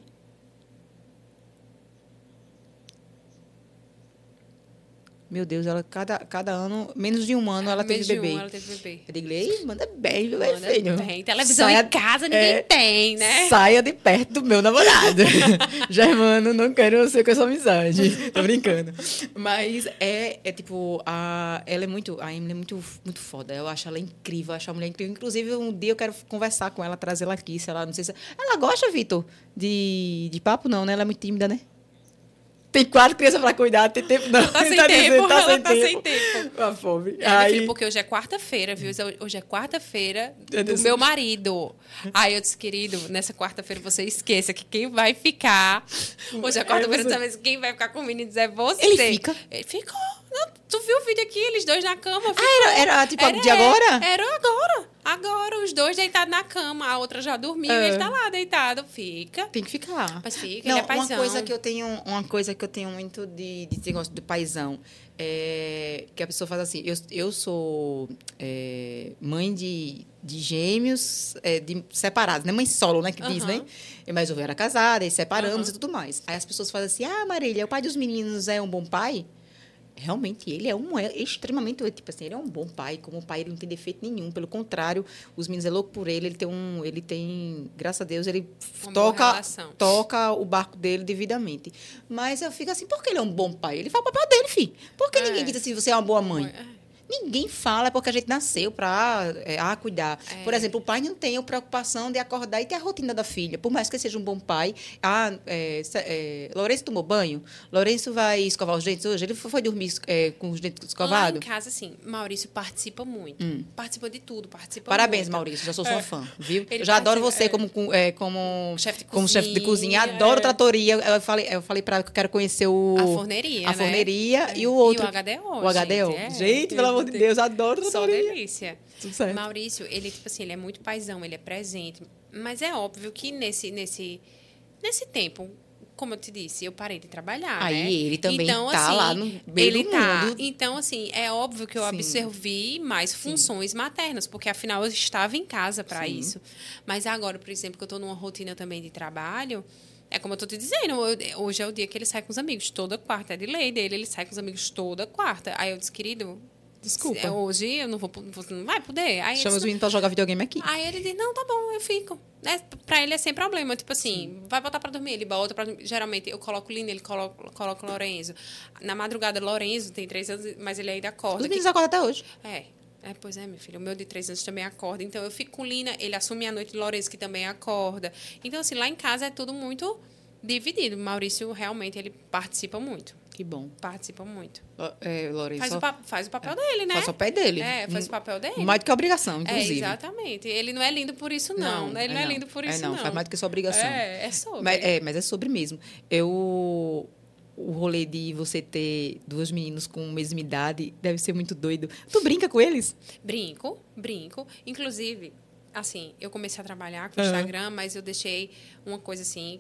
Meu Deus, ela cada, cada ano, menos de um ano, ela teve Menos de um, bebê. ela teve bebê. Edgley, manda bem, viu, meu Manda filho? bem. Televisão Saia- em casa ninguém é, tem, né? Saia de perto do meu namorado. Germano, não quero você com essa amizade. Tô brincando. Mas é, é tipo, a, ela é muito. A Emily é muito, muito foda. Eu acho ela incrível, eu acho a mulher incrível. Inclusive, um dia eu quero conversar com ela, trazer ela aqui, sei lá, não sei se. Ela gosta, Vitor, de, de papo, não, né? Ela é muito tímida, né? Tem quatro crianças pra cuidar, tem tempo não. Tá sem Ele tempo, dizendo, ela sem tá tempo. sem tempo. A fome. É, Aí, filho, porque hoje é quarta-feira, viu? Hoje é quarta-feira É do desse- meu marido. Aí eu disse, querido, nessa quarta-feira você esqueça que quem vai ficar. Hoje é quarta-feira você. quem vai ficar com o menino é você. Ele fica? Ele ficou. Não, tu viu o vídeo aqui, eles dois na cama? Ficou. Ah, era, era tipo de agora? Era agora. Agora, os dois deitados na cama. A outra já dormiu É. e ele tá lá deitado. Fica. Tem que ficar. Mas fica, Não, ele é paizão. uma coisa que eu tenho, uma coisa que eu tenho muito de, de negócio do paizão é que a pessoa faz assim. Eu, eu sou é, mãe de, de gêmeos é, de, separados, né? Mãe solo, né? Que diz, Aham. né? Mas eu era casada e separamos e tudo mais. Aí as pessoas fazem assim: Ah, Marília, o pai dos meninos é um bom pai? Realmente, ele é um é extremamente, tipo assim, ele é um bom pai. Como pai, ele não tem defeito nenhum. Pelo contrário, os meninos é louco por ele. Ele tem um, ele tem, graças a Deus, ele Uma toca, toca o barco dele devidamente. Mas eu fico assim, por que ele é um bom pai? Ele faz o papel dele, filho. Por que É. ninguém diz assim, você é uma boa mãe? É. Ninguém fala, é porque a gente nasceu para é, ah, cuidar. É. Por exemplo, o pai não tem a preocupação de acordar e ter a rotina da filha. Por mais que seja um bom pai. Ah, é, é, Lourenço tomou banho? Lourenço vai escovar os dentes hoje? Ele foi dormir é, com os dentes Lá em escovados? casa, assim, Maurício participa muito. Participa de tudo, participa Hum. Parabéns, muito. Maurício. Já sou sua É. fã, viu? Ele já adoro você como, com- como Chefe de como chefe de cozinha. Adoro tratoria. Eu falei, eu falei para ela que eu quero conhecer o A forneria, a né? forneria É. e o outro. E o HDO, O HDO. gente, é. Gente, pelo amor de Deus, adoro Só tratoria. delícia. Tudo certo. Maurício, ele, tipo assim, ele é muito paizão, ele é presente. Mas é óbvio que nesse, nesse, nesse tempo, como eu te disse, eu parei de trabalhar, Aí né? ele também então, tá assim, lá no meio ele do tá. mundo. Então, assim, é óbvio que eu Sim. absorvi mais funções maternas, porque afinal eu estava em casa para Sim. isso. Mas agora, por exemplo, que eu estou numa rotina também de trabalho, é como eu tô te dizendo, eu- hoje é o dia que ele sai com os amigos, toda quarta, é de lei dele, ele sai com os amigos toda quarta. Aí eu disse, querido, Desculpa. se- hoje eu não vou, você não vai poder. Aí, Chama os disse, meninos pra jogar videogame aqui. aí ele diz, não, tá bom, eu fico. É, pra ele é sem problema, tipo assim, vai botar pra dormir, ele bota pra dormir. Geralmente eu coloco o Lino, ele coloca, coloca o Lorenzo. Na madrugada, Lorenzo tem três anos, mas ele ainda Os acorda. meninos acordam até hoje. É. É, pois é, meu filho. O meu de três anos também acorda. Então, eu fico com Lina, ele assume a noite de Lourenço, que também acorda. Então, assim, lá em casa é tudo muito dividido. Maurício, realmente, ele participa muito. Que bom. Participa muito. É, Lourenço. Faz, o, pa faz o papel dele, né? Faz o papel dele. É, faz o papel dele. Mais do que a obrigação, É, inclusive. exatamente. Ele não é lindo por isso, não. Ele não é, lindo por isso, é, não. Faz mais do que sua obrigação. É, é sobre. Mas é, mas é sobre mesmo. Eu o rolê de você ter duas meninos com a mesma idade deve ser muito doido. Tu brinca com eles? Brinco, brinco. Inclusive, assim, eu comecei a trabalhar com o Aham. Instagram, mas eu deixei uma coisa assim,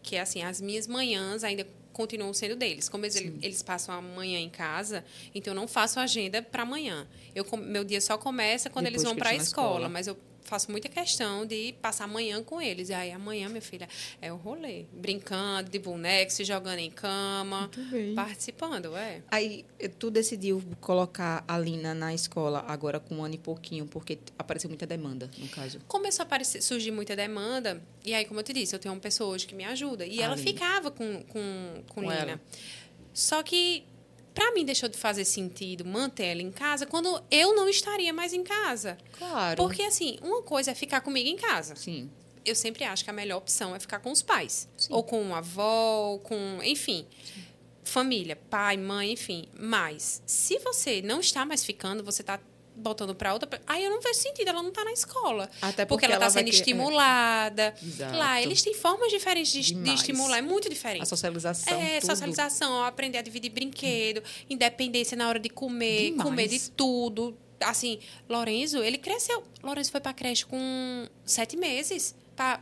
que é assim, as minhas manhãs ainda continuam sendo deles. Como eles, eles passam a manhã em casa, então eu não faço agenda para amanhã. Eu, meu dia só começa quando Depois eles vão para a escola, escola. mas eu faço muita questão de passar amanhã com eles. E aí amanhã, minha filha, é o rolê. Brincando de boneco, se jogando em cama, participando, é. Aí eh, tu decidiu colocar a Lina na escola agora com um ano e pouquinho, porque apareceu muita demanda, no caso. começou a aparecer, surgir muita demanda, e aí, como eu te disse, eu tenho uma pessoa hoje que me ajuda. E ela Ali. ficava com, com, com, Com Lina. ela. Só que, para mim, deixou de fazer sentido manter ela em casa quando eu não estaria mais em casa. Claro. Porque, assim, uma coisa é ficar comigo em casa. Sim. Eu sempre acho que a melhor opção é ficar com os pais. Sim. Ou com um avó, ou com. Enfim. Família, pai, mãe, enfim. Mas, se você não está mais ficando, você está botando para outra. Aí eu não vejo sentido, ela não está na escola. Até Porque, porque ela está sendo é. estimulada. Exato. Lá, eles têm formas diferentes de, de estimular, é muito A diferente. socialização. É, tudo. socialização, aprender a dividir brinquedo, independência na hora de comer, Demais. comer de tudo. Assim, Lorenzo, ele cresceu. Lorenzo foi pra creche com sete meses.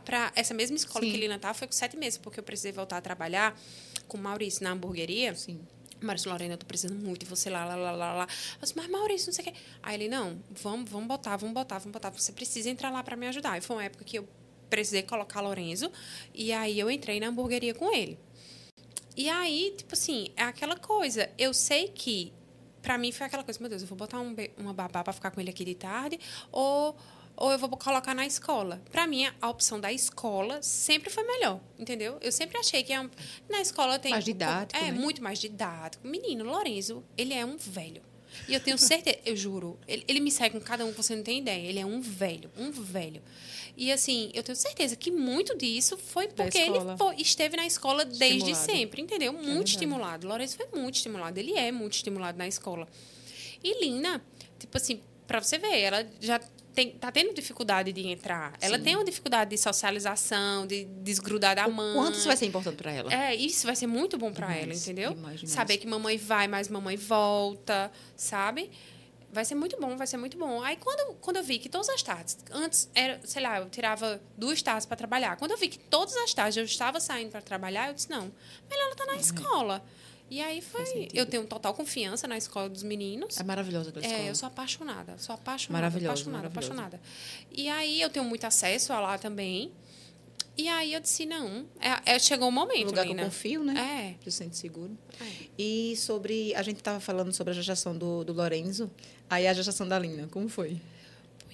Pra essa mesma escola Sim. que Lina tá, foi com sete meses, porque eu precisei voltar a trabalhar com o Maurício na hamburgueria. Sim. Maurício, Lorena, eu tô precisando muito de você lá, lá, lá, lá, lá. Disse, mas Maurício, não sei o quê. Aí ele, não, vamos, vamos botar, vamos botar, vamos botar. Você precisa entrar lá para me ajudar. E foi uma época que eu precisei colocar Lorenzo. E aí eu entrei na hamburgueria com ele. E aí, tipo assim, é aquela coisa. Eu sei que, pra mim, foi aquela coisa, meu Deus, eu vou botar um uma babá pra ficar com ele aqui de tarde, ou, ou eu vou colocar na escola. Pra mim, a opção da escola sempre foi melhor, entendeu? Eu sempre achei que é um- na escola tem. Mais didático, É, né? muito mais didático. Menino, Lorenzo, ele é um velho. E eu tenho certeza, eu juro, ele, ele me segue com cada um que você não tem ideia. Ele é um velho, um velho. E assim, eu tenho certeza que muito disso foi porque ele foi- esteve na escola desde Estimulado. sempre, entendeu? Muito verdade. estimulado. Lourenço foi muito estimulado. Ele é muito estimulado na escola. E Lina, tipo assim, pra você ver, ela já tem, tá tendo dificuldade de entrar. Ela Sim. tem uma dificuldade de socialização, de desgrudar da O mãe. quanto isso vai ser importante para ela? É, isso vai ser muito bom Demais, ela, entendeu? demais, demais. Saber que mamãe vai, mas mamãe volta, sabe? Vai ser muito bom, vai ser muito bom. Aí quando, quando eu vi que todas as tardes, antes era, sei lá, eu tirava duas tardes para trabalhar. Quando eu vi que todas as tardes eu estava saindo para trabalhar, eu disse, não, melhor ela tá na escola. E aí foi, eu tenho total confiança na escola dos meninos. É maravilhosa aquela escola. É, eu sou apaixonada, sou apaixonada, Maravilhosa, apaixonada, apaixonada. E aí eu tenho muito acesso a lá também. E aí eu disse, não, é, é- chegou o Um momento, lugar que Lina. eu confio, né? É. Se sente seguro. É. E sobre. A gente estava falando sobre a gestação do, do Lorenzo. Aí a gestação da Lina. Como foi?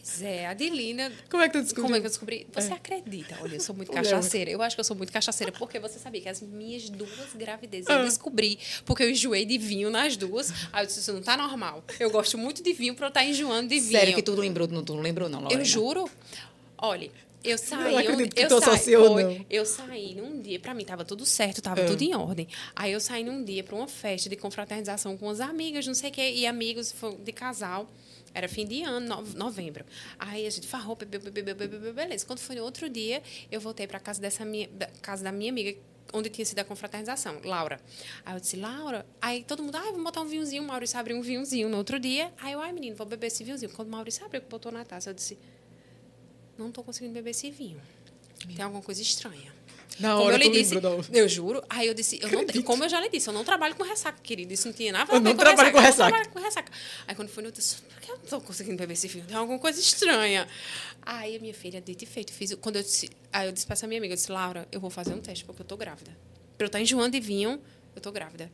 Pois é, a Adelina. Como é que tu descobriu? Como é que eu descobri? Você acredita? Olha, eu sou muito cachaceira. Eu acho que eu sou muito cachaceira, porque você sabia que as minhas duas gravidezes Ah. eu descobri, porque eu enjoei de vinho nas duas. Aí eu disse, isso não tá normal. Eu gosto muito de vinho pra eu estar enjoando de vinho. Sério que tu lembrou? Não, tu não lembrou, não, Lorena? Eu juro. Olha, eu saí. acredito um- que eu tu saí, associou, foi. Eu saí num dia, pra mim tava tudo certo, tava Ah. tudo em ordem. Aí eu saí num dia pra uma festa de confraternização com as amigas, não sei o quê, e amigos de casal. Era fim de ano, no- novembro. Aí a gente farrou, bebeu, bebeu, bebeu, bebeu, beleza. Quando foi no outro dia, eu voltei pra casa dessa minha, da casa da minha amiga, onde tinha sido a confraternização, Laura. Aí eu disse, Laura, aí todo mundo, ah, vamos botar um vinhozinho. O Maurício abriu um vinhozinho no outro dia. Aí eu, ai, menino, vou beber esse vinhozinho. Quando o Maurício abriu, botou na taça, eu disse, não estou conseguindo beber esse vinho. Tem alguma coisa estranha. Na como hora eu lhe disse, lembrou, não. eu juro. Aí eu disse, eu não, como eu já lhe disse, eu não trabalho com ressaca, querido. Isso não tinha nada a Eu ver não com trabalho ressaca. com eu não ressaca. trabalho com ressaca. Aí quando foi no outro, eu disse, por que eu não estou conseguindo beber esse vinho? Tem alguma coisa estranha. Aí a minha filha, dito e feito, fiz. Quando eu disse, aí eu disse para essa minha amiga, eu disse, Laura, eu vou fazer um teste porque eu tô grávida. Pra eu estar enjoando de vinho, eu tô grávida.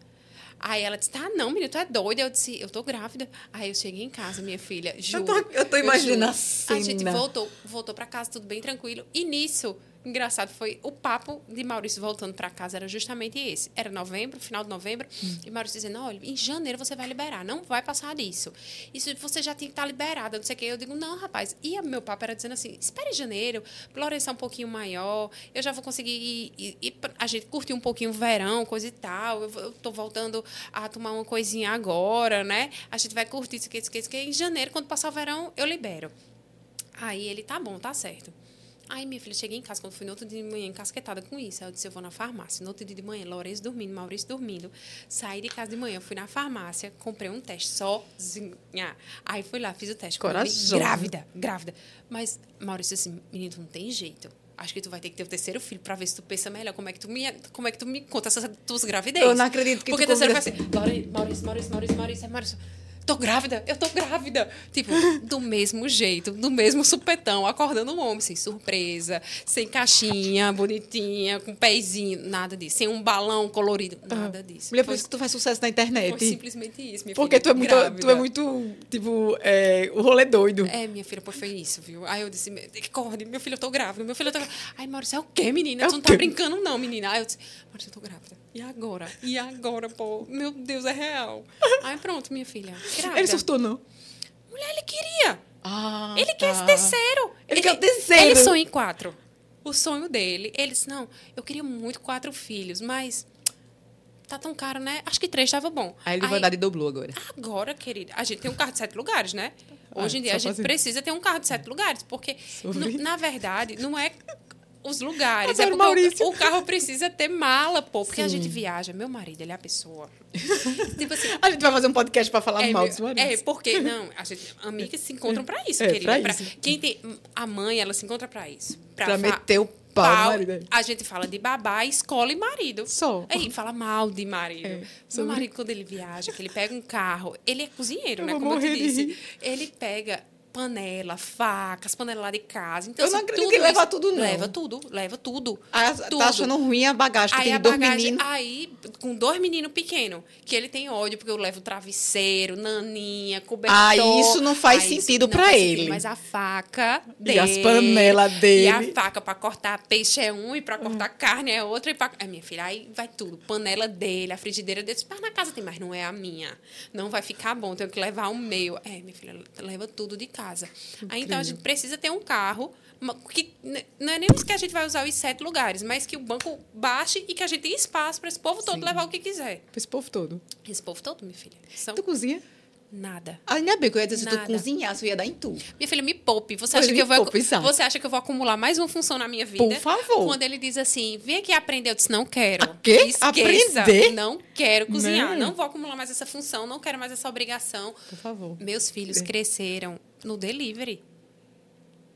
Aí ela disse, tá, não, menina, tu é doida. Eu disse, eu tô grávida. Aí eu cheguei em casa, minha filha, juro. tô- eu tô imaginando juro. a A gente cena. voltou, voltou para casa, tudo bem tranquilo. E nisso, engraçado foi o papo de Maurício voltando para casa era justamente esse. Era novembro, final de novembro, hum. e Maurício dizendo: olha, em janeiro você vai liberar, não vai passar disso. Isso você já tem que estar tá liberada, não sei o quê. Eu digo: não, rapaz. E meu papo era dizendo assim: espere janeiro, Florença é um pouquinho maior, eu já vou conseguir ir, ir, a gente curtir um pouquinho o verão, coisa e tal. Eu, eu tô voltando a tomar uma coisinha agora, né? A gente vai curtir isso aqui, isso aqui, isso aqui. Em janeiro, quando passar o verão, eu libero. Aí ele, tá bom, tá certo. Aí, minha filha, cheguei em casa, quando fui no outro dia de manhã, encasquetada com isso. Aí eu disse, eu vou na farmácia. No outro dia de manhã, Lourenço dormindo, Maurício dormindo. Saí de casa de manhã, fui na farmácia, comprei um teste sozinha. Aí fui lá, fiz o teste. Coração. Grávida, grávida. Mas Maurício assim, menino, não tem jeito. Acho que tu vai ter que ter o terceiro filho para ver se tu pensa melhor. Como é que tu me, como é que tu me conta essas tuas gravidezes? Eu não acredito que Porque tu terceiro vai ser, Maurício, Maurício, Maurício, Maurício, Maurício, Maurício tô grávida, eu tô grávida. Tipo, do mesmo jeito, do mesmo supetão, acordando um homem, sem surpresa, sem caixinha, bonitinha, com pezinho, nada disso. Sem um balão colorido, nada disso. Mulher, por isso que tu faz sucesso na internet. Foi simplesmente isso, minha Porque filha. tu é muito, tu é muito, tipo, é, o rolê doido. É, minha filha, pois foi isso, viu? Aí eu disse, acorde, meu filho, eu tô grávida, meu filho, eu tô grávida. Ai, Maurício, é o quê, menina? É tu não tá brincando, não, menina. Aí eu disse, Maurício, eu tô grávida. E agora? E agora, pô? Meu Deus, é real. Aí pronto, minha filha. Grávida. Ele surtou, não? Mulher, ele queria. Ah, Ele quer esse tá. terceiro. Ele quer o terceiro. Ele sonha em quatro. O sonho dele. Ele disse, não, eu queria muito quatro filhos, mas tá tão caro, né? Acho que três estava bom. Aí ele vai dar de doblô agora. Agora, querida, a gente tem um carro de sete lugares, né? Hoje Ah, em dia a gente precisa ter um carro de sete lugares, porque, na verdade, não é os lugares. Adoro é porque Maurício. o, o carro precisa ter mala, pô. Porque a Sim. gente viaja. Meu marido, ele é a pessoa. tipo assim, A gente vai fazer um podcast pra falar é, mal dos maridos. é, porque, não, a gente, amigas se encontram pra isso, É, querida. pra Pra- isso. quem tem. A mãe, ela se encontra pra isso. Pra, Pra fa- meter o pau. A gente fala de babá, escola e marido. Só. Aí fala mal de marido. É, Meu marido, quando ele viaja, que ele pega um carro, ele é cozinheiro, Eu né? Como eu te disse. Ele pega panela, facas, panela lá de casa. Então, Eu não assim, acredito tudo que leva tudo, não. Leva tudo, leva tudo. Ah, tudo. tá achando ruim a bagagem, que Aí tem a dois bagagem, meninos. aí, com dois meninos pequenos, que ele tem ódio, porque eu levo travesseiro, naninha, cobertor. Ah, isso não faz Aí, sentido não pra faz ele. sentido, mas a faca E dele. as panelas dele. E a faca pra cortar peixe é um, e pra cortar carne é outra. E pra... Ai, minha filha, aí vai tudo. Panela dele, a frigideira dele. Mas na casa tem, mas não é a minha. Não vai ficar bom, tenho que levar o meu. É, minha filha, leva tudo de casa. Aí, então, a gente precisa ter um carro que não é nem que a gente vai usar os sete lugares, mas que o banco baixe e que a gente tenha espaço para esse povo todo Sim. levar o que quiser. Pra esse povo todo. Esse povo todo, minha filha. São Tu cozinha? nada. Ainda bem que eu ia dizer, se tu cozinhasse, eu ia dar em tu. Minha filha, me poupe. Você acha, que eu vou, poupe, você acha que eu vou acumular mais uma função na minha vida? Por favor. Quando ele diz assim, vem aqui aprender, eu disse, não quero. A quê? Esqueça. Aprender? Não quero cozinhar. Não. Não vou acumular mais essa função, não quero mais essa obrigação. Por favor. Meus filhos É. cresceram no delivery.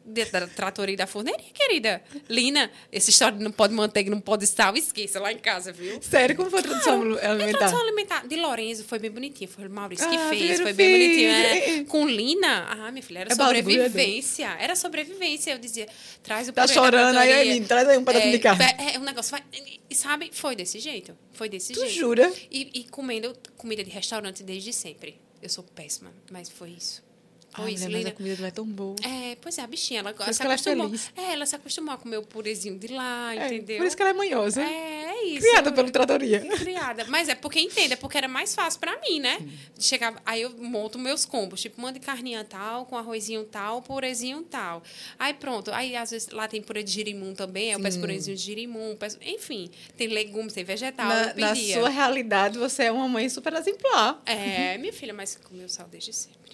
De- Da tratoria da forneria, querida. Lina, essa história de não pode manteiga, não pode sal, esqueça lá em casa, viu? Sério, como foi a tradução Minha alimentar? tradução alimentar de Lorenzo foi bem bonitinha. Foi o Maurício que Ah, fez, foi bem bonitinho. filho. É. Com Lina, ah, minha filha, era É sobrevivência. Era sobrevivência. Eu dizia, traz o Tá chorando, aí. Aline, traz aí um pedacinho é, de carne. É, é um negócio. Vai, e sabe, foi desse jeito. Foi desse Tu jeito. jura? E, e comendo comida de restaurante desde sempre. Eu sou péssima, mas foi isso. Foi Ai, isso, mulher, mas a comida não é tão boa. É, pois é, a bichinha, ela, se que ela é acostumou. É, ela se acostumou a comer o purezinho de lá, É, entendeu? Por isso que ela é manhosa. É, é isso. Criada pelo tratoria. Criada. Mas é porque entende, é porque era mais fácil pra mim, né? Chegava, aí eu monto meus combos, tipo, manda carninha tal, com arrozinho tal, purezinho tal. Aí pronto. Aí às vezes lá tem purê de girimum também, aí eu peço purezinho de girimum, peço, enfim, tem legumes, tem vegetal, Na, na sua realidade, você é uma mãe super exemplar. É, minha filha, mas comeu sal desde sempre.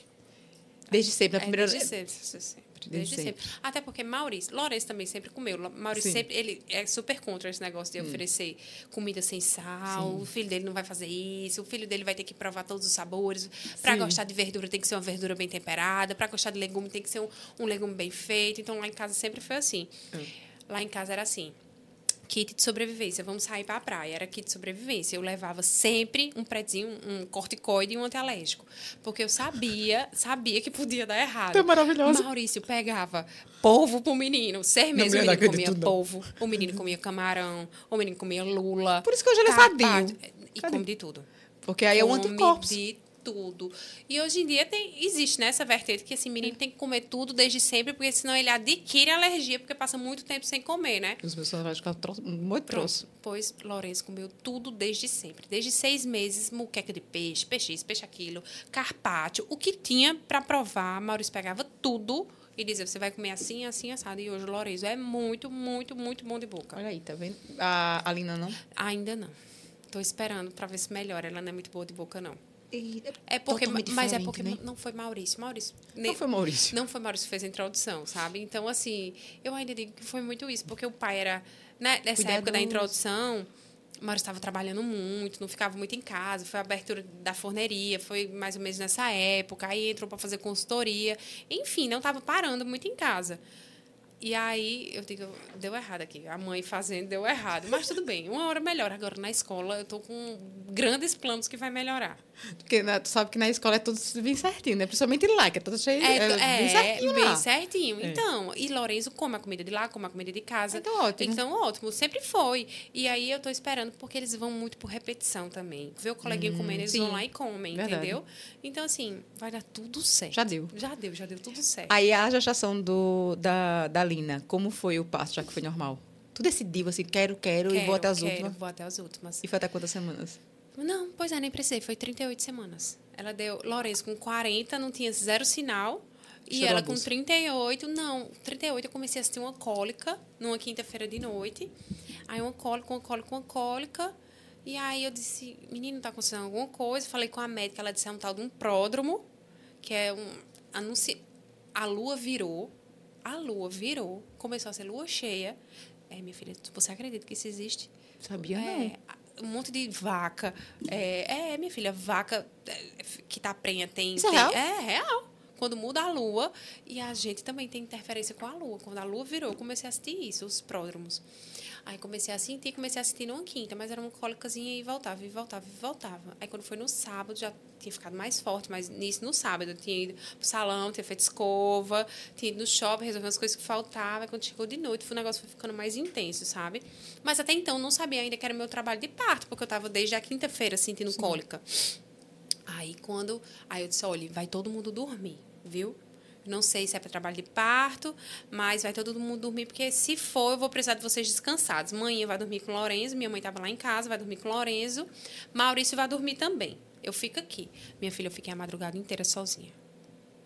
Desde sempre, na É, primeira desde sempre, desde sempre. Desde Desde sempre. sempre. Até porque Maurício, Lourenço também sempre comeu. Maurício Sim. Hum. sempre, ele é super contra esse negócio de oferecer comida sem sal. O filho dele não vai fazer isso. O filho dele vai ter que provar todos os sabores. Para Sim. gostar de verdura tem que ser uma verdura bem temperada. Para gostar de legume tem que ser um, um legume bem feito. Então lá em casa sempre foi assim. Hum. Lá em casa era assim. Kit de sobrevivência, vamos sair para a praia. Era kit de sobrevivência. Eu levava sempre um prezinho, um corticoide e um antialérgico. Porque eu sabia, sabia que podia dar errado. Tu é maravilhosa. Maurício pegava polvo pro menino. Meses mulher, o menino comia polvo, o menino comia camarão, o menino comia lula. Por isso que hoje ele é sadio. E Sadio. come de tudo. Porque aí é um anticorpos. de tudo. E hoje em dia tem, existe né, essa vertente que esse menino tem que comer tudo desde sempre, porque senão ele adquire alergia, porque passa muito tempo sem comer, né? Os meus vão ficar muito troço. Pois Lourenço comeu tudo desde sempre. Desde seis meses, muqueca de peixe, peixe isso, peixe aquilo, carpaccio. O que tinha para provar, Maurício pegava tudo e dizia, você vai comer assim, assim, assado. E hoje o Lourenço é muito, muito, muito bom de boca. Olha aí, tá vendo? A Alina não? Ainda não. Estou esperando para ver se melhora. Ela não é muito boa de boca, não. E É porque, mas é porque né? não foi Maurício. Maurício. Não foi Maurício. Não foi Maurício que fez a introdução, sabe? Então, assim, eu ainda digo que foi muito isso, porque o pai era. Né, nessa época da introdução, Maurício estava trabalhando muito, não ficava muito em casa. Foi a abertura da forneria, foi mais ou menos nessa época. Aí entrou para fazer consultoria. Enfim, não estava parando muito em casa. E aí eu digo, deu errado aqui. A mãe fazendo deu errado. Mas tudo bem, uma hora melhora. Agora na escola eu tô com grandes planos que vai melhorar. Porque né, tu sabe que na escola é tudo bem certinho, né? Principalmente lá, que é tudo cheio É, é, é, bem certinho bem lá. certinho. É. Então, e Lourenço come a comida de lá, come a comida de casa. Então, ótimo. Então, ótimo. Sempre foi. E aí eu tô esperando, porque eles vão muito por repetição também. Vê o coleguinha comendo, eles sim. vão lá e comem, Verdade. entendeu? Então, assim, vai dar tudo certo. Já deu. Já deu, já deu tudo certo. Aí a gestação do, da, da Lina, como foi o parto, já que foi normal? Tu decidiu assim, quero, quero, e vou até as quero, últimas. Vou até as últimas. E foi até quantas semanas? Não, pois é, nem precisei. Foi 38 semanas. Ela deu. Lourenço com 40, não tinha zero sinal. E ela com bolsa. 38, não, 38 eu comecei a assistir uma cólica numa quinta-feira de noite. Aí uma cólica, uma cólica, uma cólica. E aí eu disse, menino, tá acontecendo alguma coisa? Falei com a médica, ela disse é um tal de um pródromo, que é um anunci... A lua virou, a lua virou, começou a ser lua cheia. É, minha filha, você acredita que isso existe? Sabia É, um monte de vaca. É, é, minha filha, vaca é, que tá prenha tem. Isso é tem- real? É real. Quando muda a lua, e a gente também tem interferência com a lua. Quando a lua virou, eu comecei a assistir isso, os pródromos. Aí comecei a sentir, comecei a assistir numa quinta, mas era uma cólicazinha e voltava, e voltava, e voltava. Aí quando foi no sábado, já tinha ficado mais forte, mas nisso no sábado eu tinha ido pro salão, tinha feito escova, tinha ido no shopping, resolver umas coisas que faltavam. Aí quando chegou de noite, o negócio foi ficando mais intenso, sabe? Mas até então eu não sabia ainda que era meu trabalho de parto, porque eu estava desde a quinta-feira sentindo cólica. Aí quando. Aí eu disse, olha, vai todo mundo dormir, viu? Não sei se é para trabalho de parto, mas vai todo mundo dormir, porque se for, eu vou precisar de vocês descansados. Manhã vai dormir com o Lorenzo, minha mãe estava lá em casa, vai dormir com o Lorenzo. Maurício vai dormir também. Eu fico aqui. Minha filha, eu fiquei a madrugada inteira sozinha.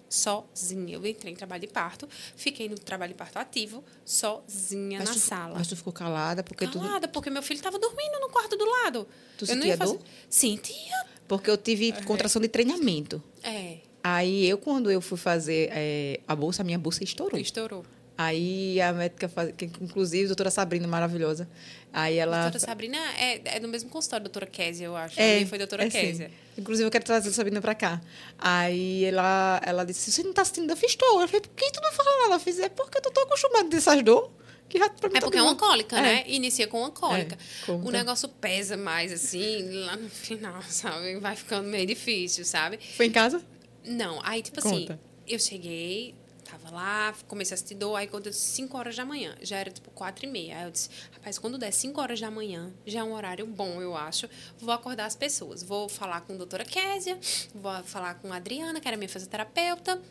Sozinha. Eu entrei em trabalho de parto, fiquei no trabalho de parto ativo, sozinha Mas na tu, sala. Mas tu ficou calada, porque tu, Calada, porque meu filho estava dormindo no quarto do lado. Tu eu não sentia ia fazer... dor? Sentia. porque eu tive contração de treinamento. É, Aí eu, quando eu fui fazer é, a bolsa, a minha bolsa estourou. estourou. Aí a médica, faz, que, inclusive, a doutora Sabrina, maravilhosa. Aí A ela. doutora Sabrina é, é do mesmo consultório, doutora Késia, eu acho. É, A foi doutora é sim. Késia. Inclusive, eu quero trazer a Sabrina pra cá. Aí ela, ela disse: Você não tá sentindo? Eu fiz dor. Eu falei: Por que tu não fala nada? Eu fiz: É porque eu tô tão acostumada dessas dor que já pra mim É tá porque é bom." uma cólica, É. né? Inicia com uma cólica. É, o negócio pesa mais, assim, lá no final, sabe? Vai ficando meio difícil, sabe? Foi em casa? Não, aí, tipo assim, Conta. eu cheguei, tava lá, comecei a assistir dor, aí quando eu disse 5 horas da manhã, já era tipo 4 e meia. Aí eu disse, rapaz, quando der 5 horas da manhã, já é um horário bom, eu acho, vou acordar as pessoas. Vou falar com a doutora Késia, vou falar com a Adriana, que era minha fisioterapeuta,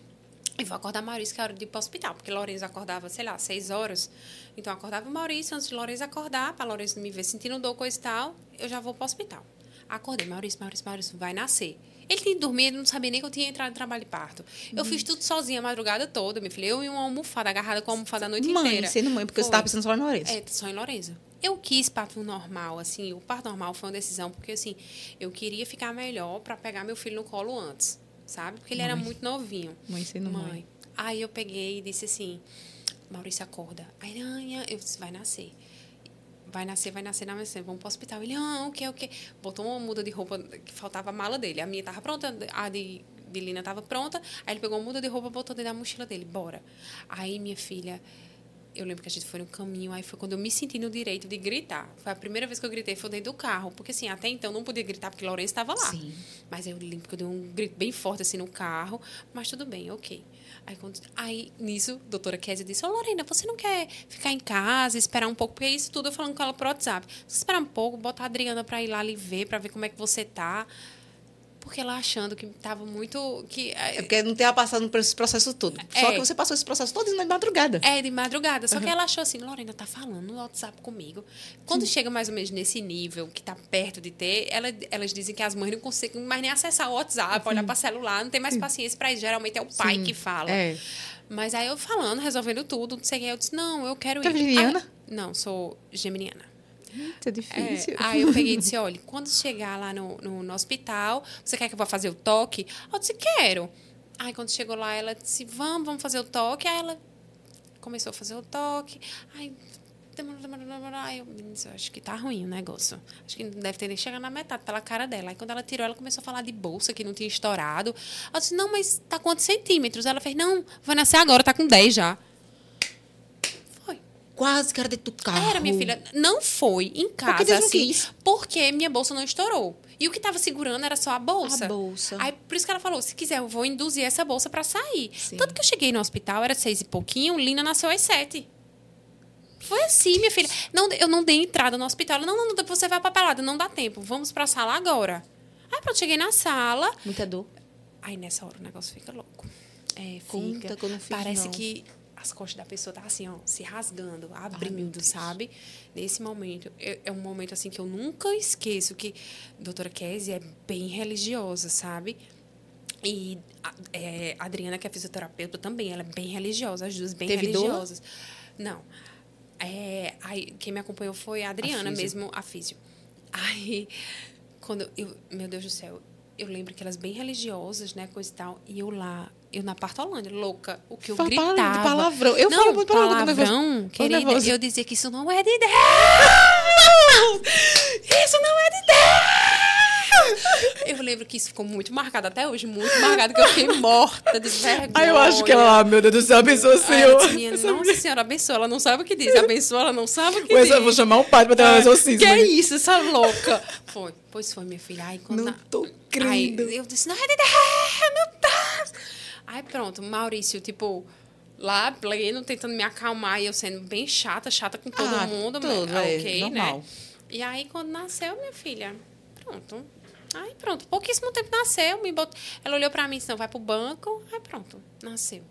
e vou acordar Maurício, que é hora de ir para o hospital, porque Lourenço acordava, sei lá, 6 horas. Então, eu acordava o Maurício, antes de Lourenço acordar, para Lourenço não me ver sentindo dor, coisa e tal, eu já vou para o hospital. Acordei, Maurício, Maurício, Maurício, vai nascer. Ele tinha dormido, não sabia nem que eu tinha entrado em trabalho de parto. Eu fiz tudo sozinha a madrugada toda, minha filha. Eu e uma almofada, agarrada com a almofada a noite mãe, inteira. sendo mãe, porque você Foi. tava pensando só em Lourenço. É, só em Lourenço. Eu quis parto normal, assim. O parto normal foi uma decisão, porque, assim, eu queria ficar melhor para pegar meu filho no colo antes, sabe? Porque ele era Mãe. muito novinho. Mãe sendo mãe. Aí eu peguei e disse assim, Maurício, acorda. Aí, Aranha, eu disse, vai nascer. Vai nascer, vai nascer, vai nascer. Vamos pro hospital. Ele, ah, o que, o que? Botou uma muda de roupa que faltava a mala dele. A minha tava pronta, a de, de Lina tava pronta. Aí ele pegou uma muda de roupa, botou dentro da mochila dele. Bora. Aí, minha filha, eu lembro que a gente foi no caminho, aí foi quando eu me senti no direito de gritar. Foi a primeira vez que eu gritei, foi dentro do carro. Porque, assim, até então não podia gritar, porque Lourenço estava lá. Sim. Mas eu lembro que eu dei um grito bem forte, assim, no carro. Mas tudo bem, ok. Aí, quando, aí nisso, a doutora Kézia disse, ô Lorena, você não quer ficar em casa, esperar um pouco? Porque isso tudo eu falando com ela por WhatsApp. Você esperar um pouco, botar a Adriana pra ir lá lhe ver, pra ver como é que você tá. Porque ela achando que tava muito. Que, É porque não tenha passado por esse processo todo. Só É. que você passou esse processo todo de madrugada. É, de madrugada. Só que ela achou assim, Lorena tá falando no WhatsApp comigo. Quando chega mais ou menos nesse nível, que tá perto de ter, ela, elas dizem que as mães não conseguem mais nem acessar o WhatsApp, olhar para celular, não tem mais paciência para isso. Geralmente é o pai Sim. que fala. É. Mas aí eu falando, resolvendo tudo, não sei o que, eu disse, não, eu quero é ir. virginiana? Aí- não, sou geminiana. Isso é É, difícil. aí eu peguei e disse, olha, quando chegar lá no, no, no hospital, você quer que eu vá fazer o toque? Eu disse, quero. Aí quando chegou lá, ela disse, vamos, vamos fazer o toque. Aí ela começou a fazer o toque. Aí, demorou, demorou, demorou. Aí eu disse, acho que tá ruim o negócio. Acho que não deve ter nem chegado na metade pela cara dela. Aí quando ela tirou, ela começou a falar de bolsa que não tinha estourado. Eu disse, não, mas tá quantos centímetros? Ela fez, não, vai nascer agora, tá com 10 já. Quase que era dentro do carro. Era, minha filha. Não foi em casa, Porque assim, porque minha bolsa não estourou. E o que estava segurando era só a bolsa. A bolsa. Aí, por isso que ela falou, se quiser, eu vou induzir essa bolsa para sair. Sim. Tanto que eu cheguei no hospital, era seis e pouquinho, Lina nasceu às sete. Foi assim, minha filha. Não, eu não dei entrada no hospital. Ela, Não, não, não, depois você vai pra pelada. Não dá tempo. Vamos pra sala agora. Aí, pronto, cheguei na sala. Muita dor. Aí, nessa hora, o negócio fica louco. É, Conta fica. não fiz, Parece não. que as costas da pessoa tá assim, ó, se rasgando, abrindo, Deus. sabe? Nesse momento. É, é um momento, assim, que eu nunca esqueço. Que a doutora Kézia é bem religiosa, sabe? E a, é, a Adriana, que é fisioterapeuta, também, ela é bem religiosa, as duas bem Teve dor? religiosas. Não. É, aí, quem me acompanhou foi a Adriana físio. mesmo, a físio. Aí, quando eu, meu Deus do céu, eu lembro que elas bem religiosas, né, coisa e tal, e eu lá, eu na Partolândia, louca, o que eu Fala gritava. palavrão. Eu não, falo muito palavrão, palavrão, querida, eu dizia que isso não é de Deus! Isso não é de Deus! Eu lembro que isso ficou muito marcado até hoje, muito marcado, que eu fiquei morta de vergonha. Aí eu acho que ela, ah, meu Deus do céu, abençoa o Aí eu Senhor. disse, minha Nossa Senhora, abençoa, ela não sabe o que diz. Abençoa, ela não sabe o que Mas diz. eu vou chamar um padre pra ter um exorcismo. Que é aí. isso, essa louca? Foi. Pois foi, minha filha. Aí, quando Não tô Aí, crendo. eu disse, não é de Deus, meu. Aí pronto, Maurício, tipo, lá pleno, tentando me acalmar e eu sendo bem chata, chata com todo Ah, mundo. tudo, mas, é, ok, normal. né? E aí, quando nasceu, minha filha, pronto. Aí pronto, pouquíssimo tempo nasceu, me botou... ela olhou pra mim e disse, não, vai pro banco. Aí pronto, nasceu.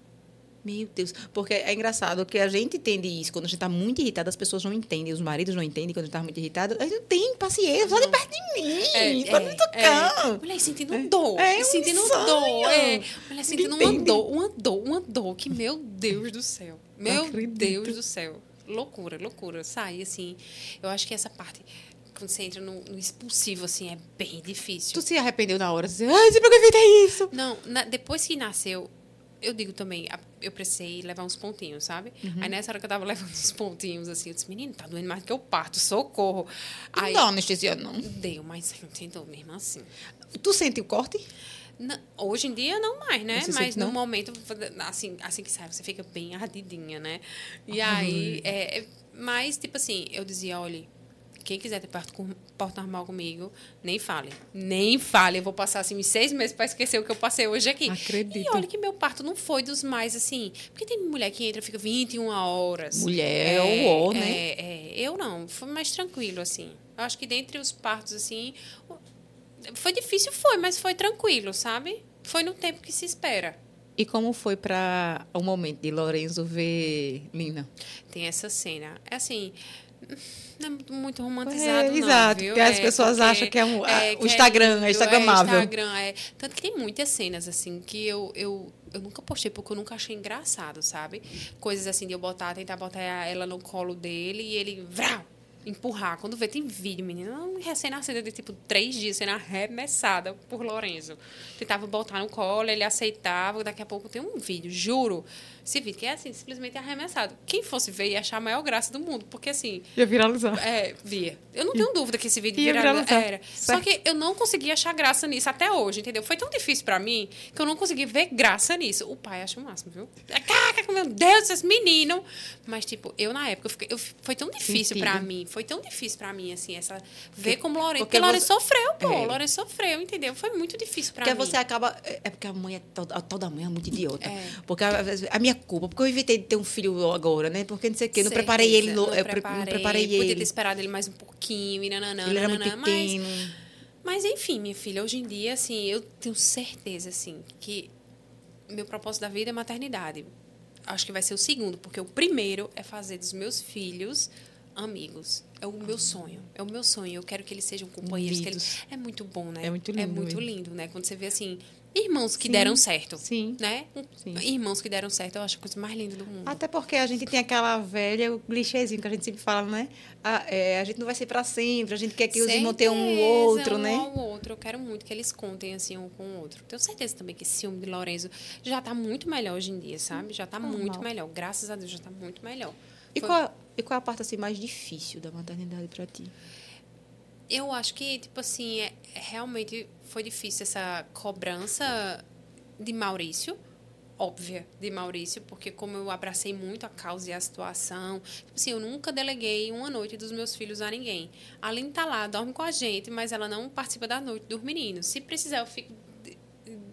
Meu Deus. Porque é engraçado que a gente entende isso. Quando a gente tá muito irritado, as pessoas não entendem. Os maridos não entendem quando a gente tá muito irritado. A gente não tem paciência. Sai de perto de mim. pode me tocar. é. Mulher sentindo dor. É um sentindo sonho. dor. É. Mulher sentindo uma dor, uma dor, uma dor. Que, meu Deus do céu. Meu acredito. Deus do céu. Loucura, loucura. Sai, assim. Eu acho que essa parte, quando você entra no, no expulsivo, assim, é bem difícil. Tu se arrependeu na hora. Você, Ai, sempre que eu evitei isso. Não, na- depois que nasceu, eu digo também, a- eu precisei levar uns pontinhos, sabe? Uhum. Aí nessa hora que eu tava levando uns pontinhos, assim, eu disse, menino, tá doendo mais do que eu parto, socorro. Aí Não dá anestesia, não. deu, mas entendeu mesmo assim. Tu sente o corte? Hoje em dia não mais, né? Você Mas no momento, assim, assim que sai, você fica bem ardidinha, né? E aí, é, é- mas, tipo assim, eu dizia, olha, quem quiser ter parto, com, parto normal comigo, nem fale. Nem fale. Eu vou passar, assim, seis meses para esquecer o que eu passei hoje aqui. Acredito. E olha que meu parto não foi dos mais, assim... Porque tem mulher que entra e fica 21 horas. Mulher é o ó, né? É, é, eu não. Foi mais tranquilo, assim. Eu acho que dentre os partos, assim... Foi difícil, foi, mas foi tranquilo, sabe? Foi no tempo que se espera. E como foi para o momento de Lorenzo ver Lina? Tem essa cena. É assim. Não é muito- romantizado, É, não, exato, viu? porque as É, pessoas porque- acham que é um- a- o que Instagram, é lindo, instagramável. Instagram, é. Tanto que tem muitas cenas, assim, que eu, eu, eu nunca postei, porque eu nunca achei engraçado, sabe? Coisas assim de eu botar, tentar botar ela no colo dele e ele... Vrau, empurrar. Quando vê, tem vídeo, menina. Recém-nascida de, tipo, três dias sendo arremessada por Lorenzo. Tentava botar no colo, ele aceitava. Daqui a pouco tem um vídeo, juro. Esse vídeo que é, assim, simplesmente arremessado. Quem fosse ver ia achar a maior graça do mundo. Porque, assim, Ia viralizar. é, via. Eu não tenho dúvida que esse vídeo Ia viraliza- viralizar. era. Só que eu não consegui achar graça nisso até hoje, entendeu? Foi tão difícil pra mim que eu não consegui ver graça nisso. O pai acha o máximo, viu? Caraca, meu Deus, esse menino! Mas, tipo, eu na época, eu fiquei- eu- foi tão difícil pra mim. Foi tão difícil pra mim, assim, essa... Ver como Lourenço... porque Porque Lourenço você- sofreu, pô. É. Lourenço sofreu, entendeu? Foi muito difícil pra Porque mim. você acaba. É é porque a mãe é. tal- A tal da mãe é muito idiota. É. Porque a, a minha culpa, porque eu evitei de ter um filho agora, né? Porque não sei o quê. Não Certeza, preparei ele. Não eu pre- preparei, preparei Podia ele. ter esperado ele mais um pouquinho, e nananã, Ele era muito nananã, mas- pequeno. Mas enfim, minha filha, hoje em dia, assim, eu tenho certeza, assim, que meu propósito da vida é maternidade. Acho que vai ser o segundo, porque o primeiro é fazer dos meus filhos amigos. É o meu sonho. É o meu sonho. Eu quero que eles sejam companheiros. Eles... É muito bom, né? É muito lindo. É muito lindo, né? Quando você vê assim. Irmãos que Sim, deram certo. sim, Né? sim. Irmãos que deram certo, eu acho a coisa mais linda do mundo. Até porque a gente tem aquela velha, o clichêzinho que a gente sempre fala, né? A, é, a gente não vai ser para sempre, a gente quer que os irmãos tenham um Certeza, outro, um né? ao outro. Eu quero muito que eles contem assim um com o outro. Tenho certeza também que esse ciúme de Lorenzo já está muito melhor hoje em dia, sabe? Já está Normal. muito melhor. Graças a Deus já está muito melhor. E Foi- qual, e qual é a parte assim, mais difícil da maternidade para ti? Eu acho que, tipo assim, é, é- realmente foi difícil essa cobrança de Maurício, óbvia de Maurício, porque como eu abracei muito a causa e a situação, tipo assim, eu nunca deleguei uma noite dos meus filhos a ninguém. A Aline tá lá, dorme com a gente, mas ela não participa da noite dos meninos. Se precisar, eu fico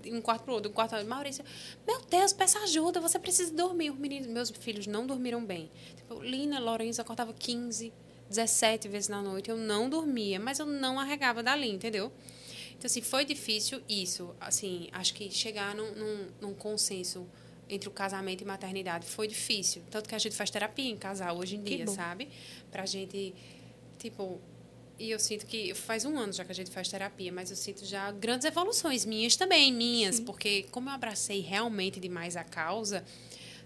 um quarto pro outro, um quarto pro outro. Maurício, meu Deus, peça ajuda, você precisa dormir. Os meninos, meus filhos não dormiram bem. Tipo, Lina, Lourenço acordava 15, 17 vezes na noite. Eu não dormia, mas eu não arregava dali, entendeu? Então, assim, foi difícil isso. Assim, acho que chegar num, num, num consenso entre o casamento e maternidade foi difícil. Tanto que a gente faz terapia em casal hoje em Que dia, bom. sabe? Pra gente, tipo... E eu sinto que faz um ano já que a gente faz terapia, mas eu sinto já grandes evoluções minhas também, minhas, porque como eu abracei realmente demais a causa,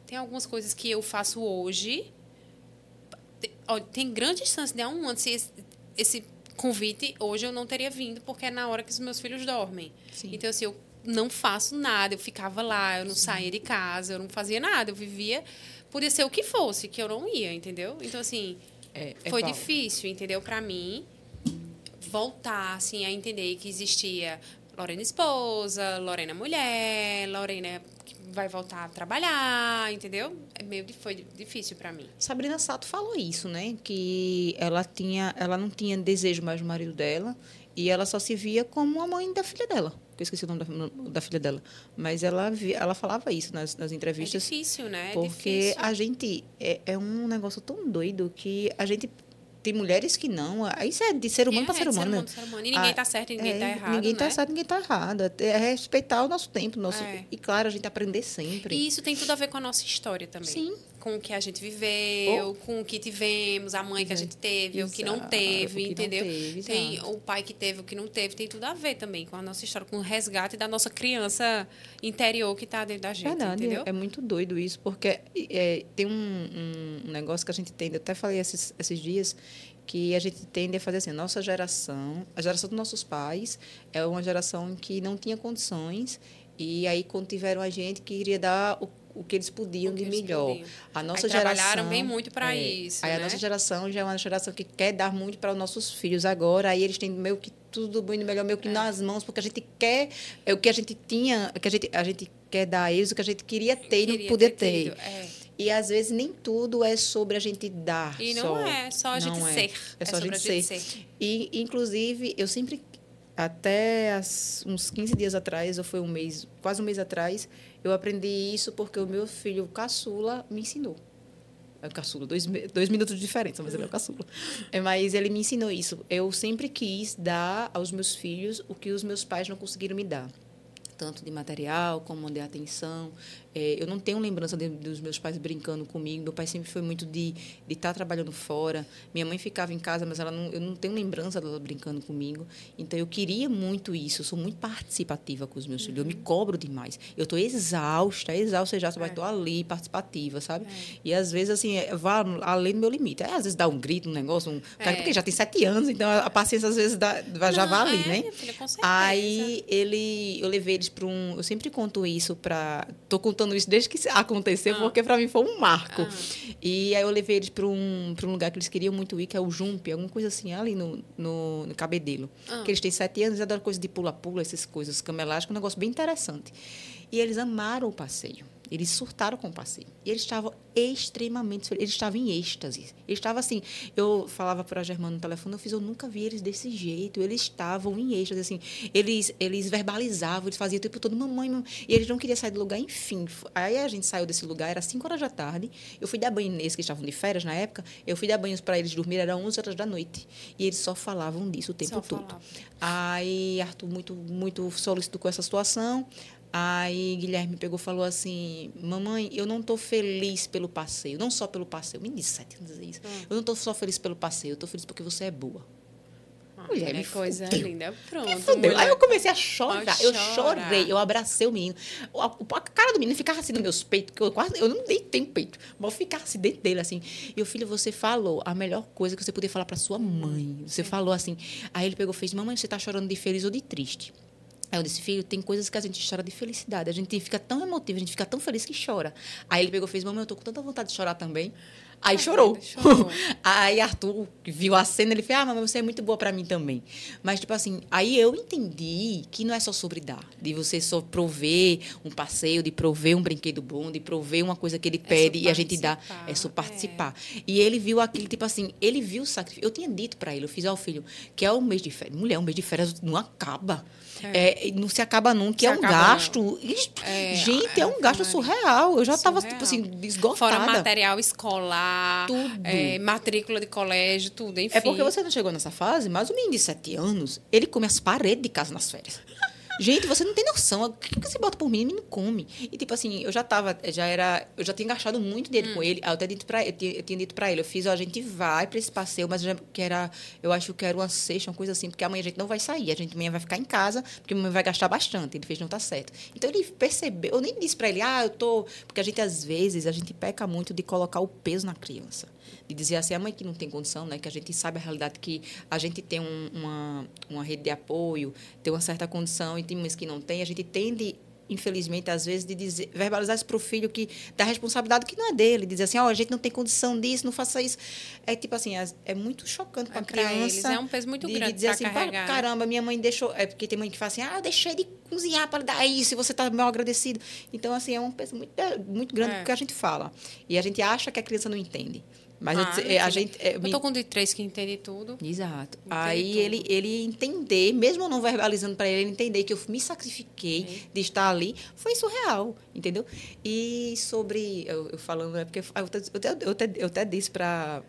tem algumas coisas que eu faço hoje te- olha, tem grande chance de há um ano se esse, esse convite hoje eu não teria vindo porque é na hora que os meus filhos dormem. Sim. Então assim, eu não faço nada, eu ficava lá, eu não saía de casa, eu não fazia nada, eu vivia podia ser o que fosse, que eu não ia, entendeu? Então assim, É, é foi difícil, entendeu? Para mim voltar assim a entender que existia Lorena esposa, Lorena mulher, Lorena que vai voltar a trabalhar, entendeu? É meio di- foi difícil para mim. Sabrina Sato falou isso, né? Que ela tinha, ela não tinha desejo mais do marido dela e ela só se via como a mãe da filha dela. Que eu esqueci o nome da, da filha dela, mas ela via, ela falava isso nas, nas É entrevistas. difícil, né? É porque difícil. a gente é, é um negócio tão doido que a gente tem mulheres que não. Isso é de ser humano É, para ser de humano. ser humano. E ninguém Ah, tá certo e ninguém É, tá errado, Ninguém tá né? certo, ninguém tá errado. É respeitar o nosso tempo. Nosso, É. E, claro, a gente aprender sempre. E isso tem tudo a ver com a nossa história também. Sim. Com o que a gente viveu, com o que tivemos, a mãe que a gente teve, o que não Exato, teve, que não entendeu? teve, tem exato. o pai que teve, o que não teve, tem tudo a ver também com a nossa história, com o resgate da nossa criança interior que está dentro da gente, Verdade, entendeu? é muito doido isso, porque é, tem um, um negócio que a gente tende, eu até falei esses, esses dias, que a gente tende a fazer assim, a nossa geração, a geração dos nossos pais é uma geração que não tinha condições, e aí quando tiveram a gente que iria dar o, o que eles podiam que de eles melhor. podiam. A nossa Aí geração trabalharam bem muito pra é, isso, Aí a né? nossa geração já é uma geração que quer dar muito para os nossos filhos agora, aí eles têm meio que tudo muito melhor, meio que É. nas mãos, porque a gente quer é o que a gente tinha, que a gente a gente quer dar a eles o que a gente queria ter e não poder ter ter. é. E às vezes nem tudo é sobre a gente dar. E não só. é, só a gente é. ser. É só a sobre gente ser. E, inclusive, eu sempre, até as- uns 15 dias atrás, ou foi um mês, quase um mês atrás, eu aprendi isso porque o meu filho caçula me ensinou. É o caçula, dois, dois minutos de diferença, mas ele é o caçula. É, mas ele me ensinou isso. Eu sempre quis dar aos meus filhos o que os meus pais não conseguiram me dar. Tanto de material como de atenção. É, eu não tenho lembrança de- dos meus pais brincando comigo. Meu pai sempre foi muito de estar trabalhando fora. Minha mãe ficava em casa, mas ela não, eu não tenho lembrança dela brincando comigo. Então eu queria muito isso. Eu sou muito participativa com os meus filhos. Eu me cobro demais. Eu estou exausta, exausta já, mas É. estou ali participativa, sabe? É. E às vezes assim, é, vá além do meu limite. É, às vezes dá um grito, um negócio, um, É. porque já tem sete anos, então a, paciência às vezes dá, já Não, vai ali, é, né? filha. Aí ele, eu levei eles para um. Eu sempre conto isso para. Tô contando isso desde que aconteceu, Ah. porque para mim foi um marco. Ah. E aí eu levei eles para um, pra um lugar que eles queriam muito ir, que é o Jump, alguma coisa assim, ali no, no, no Cabedelo. Ah. Que eles têm sete anos e adoram coisa de pula-pula, essas coisas, cama elástica, um negócio bem interessante. E eles amaram o passeio. Eles surtaram com o passeio. E eles estavam extremamente felizes. Eles estavam em êxtase. Eles estavam assim. Eu falava para a Germana no telefone, eu fiz, eu nunca vi eles desse jeito. Eles estavam em êxtase, assim. Eles, eles verbalizavam, eles faziam o tempo todo, mamãe, mamãe. E eles não queriam sair do lugar, enfim. Aí a gente saiu desse lugar, era 5 horas da tarde. Eu fui dar banho neles, que estavam de férias na época. Eu fui dar banho para eles dormir, era 11 horas da noite. E eles só falavam disso o tempo Só todo. falavam. Aí Arthur muito, muito solícito com essa situação. Aí Guilherme pegou e falou assim: Mamãe, eu não estou feliz pelo passeio, não só pelo passeio. Me disse sete anos dizer isso. Eu não estou só feliz pelo passeio, eu estou feliz porque você é boa. Mulher, é me coisa fudeu. linda. Pronto. Fudeu. mulher. Aí eu comecei a chorar. Pode Eu chorar. chorei, eu abracei o menino. A, a cara do menino ficava assim nos meus peitos, que eu quase eu não deitei no peito, mas eu ficava assim dentro dele assim. E o filho, você falou a melhor coisa que você podia falar para sua mãe. Você falou assim. Aí ele pegou e fez: "Mamãe, você tá chorando de feliz ou de triste?" Aí eu disse, filho, tem coisas que a gente chora de felicidade. A gente fica tão emotivo, a gente fica tão feliz que chora. Aí ele pegou e fez, mamãe, eu tô com tanta vontade de chorar também. Aí chorou. chorou. aí Arthur viu a cena, ele fez, ah, mamãe, você é muito boa pra mim também. Mas, tipo assim, aí eu entendi que não é só sobre dar. De você só prover um passeio, de prover um brinquedo bom, de prover uma coisa que ele pede e a gente dá. É só participar, participar. E ele viu aquilo, tipo assim, ele viu o sacrifício. Eu tinha dito pra ele, eu fiz ao filho, que é o mês de férias. Mulher, o mês de férias não acaba. É, não se acaba nunca, Se é um gasto. É, gente, é, é, um gasto surreal. Eu já estava, tipo assim, esgotada. Fora material escolar, Tudo. é, matrícula de colégio, tudo, enfim. É porque você não chegou nessa fase, mas o menino de 7 anos, ele come as paredes de casa nas férias. Gente, você não tem noção. O que que você bota por mim? O menino come. E, tipo assim, eu já tava, já era. Eu já tinha gastado muito dinheiro Hum. com ele. Eu até dito pra, eu, tinha, eu tinha dito pra ele, eu fiz, ó, a gente vai pra esse passeio, mas eu já, que era, eu acho que era uma sexta, uma coisa assim, porque amanhã a gente não vai sair, a gente amanhã vai ficar em casa, porque a mamãe vai gastar bastante. Ele fez, não tá certo. Então ele percebeu, eu nem disse pra ele, ah, eu tô. Porque a gente, às vezes, a gente peca muito de colocar o peso na criança. De dizer assim, a mãe que não tem condição, né? Que a gente sabe a realidade que a gente tem um- uma, uma rede de apoio, tem uma certa condição e tem mães que não tem, a gente tende infelizmente, às vezes, de dizer, verbalizar isso para o filho que da responsabilidade que não é dele, dizer assim, ó, a gente não tem condição disso, não faça isso. É tipo assim, as- é muito chocante para É a criança. eles, é um peso muito de, de grande dizer pra assim, "Pá, carregar." caramba, minha mãe deixou. É porque tem mãe que fala assim, ah, eu deixei de cozinhar para dar isso, e você está mal agradecido. Então, assim, é um peso muito, é, muito grande É. que a gente fala. E a gente acha que a criança não entende. Mas eu Ah, não é, a entendo. gente. é, Eu me- tô com um de três que entende tudo. Exato. Entende Aí tudo. ele, ele entender, mesmo eu não verbalizando para ele, ele entender que eu me sacrifiquei de estar ali, foi surreal, entendeu? E sobre, eu, eu falando, é porque eu, eu, até- eu, até- eu, até- eu disse para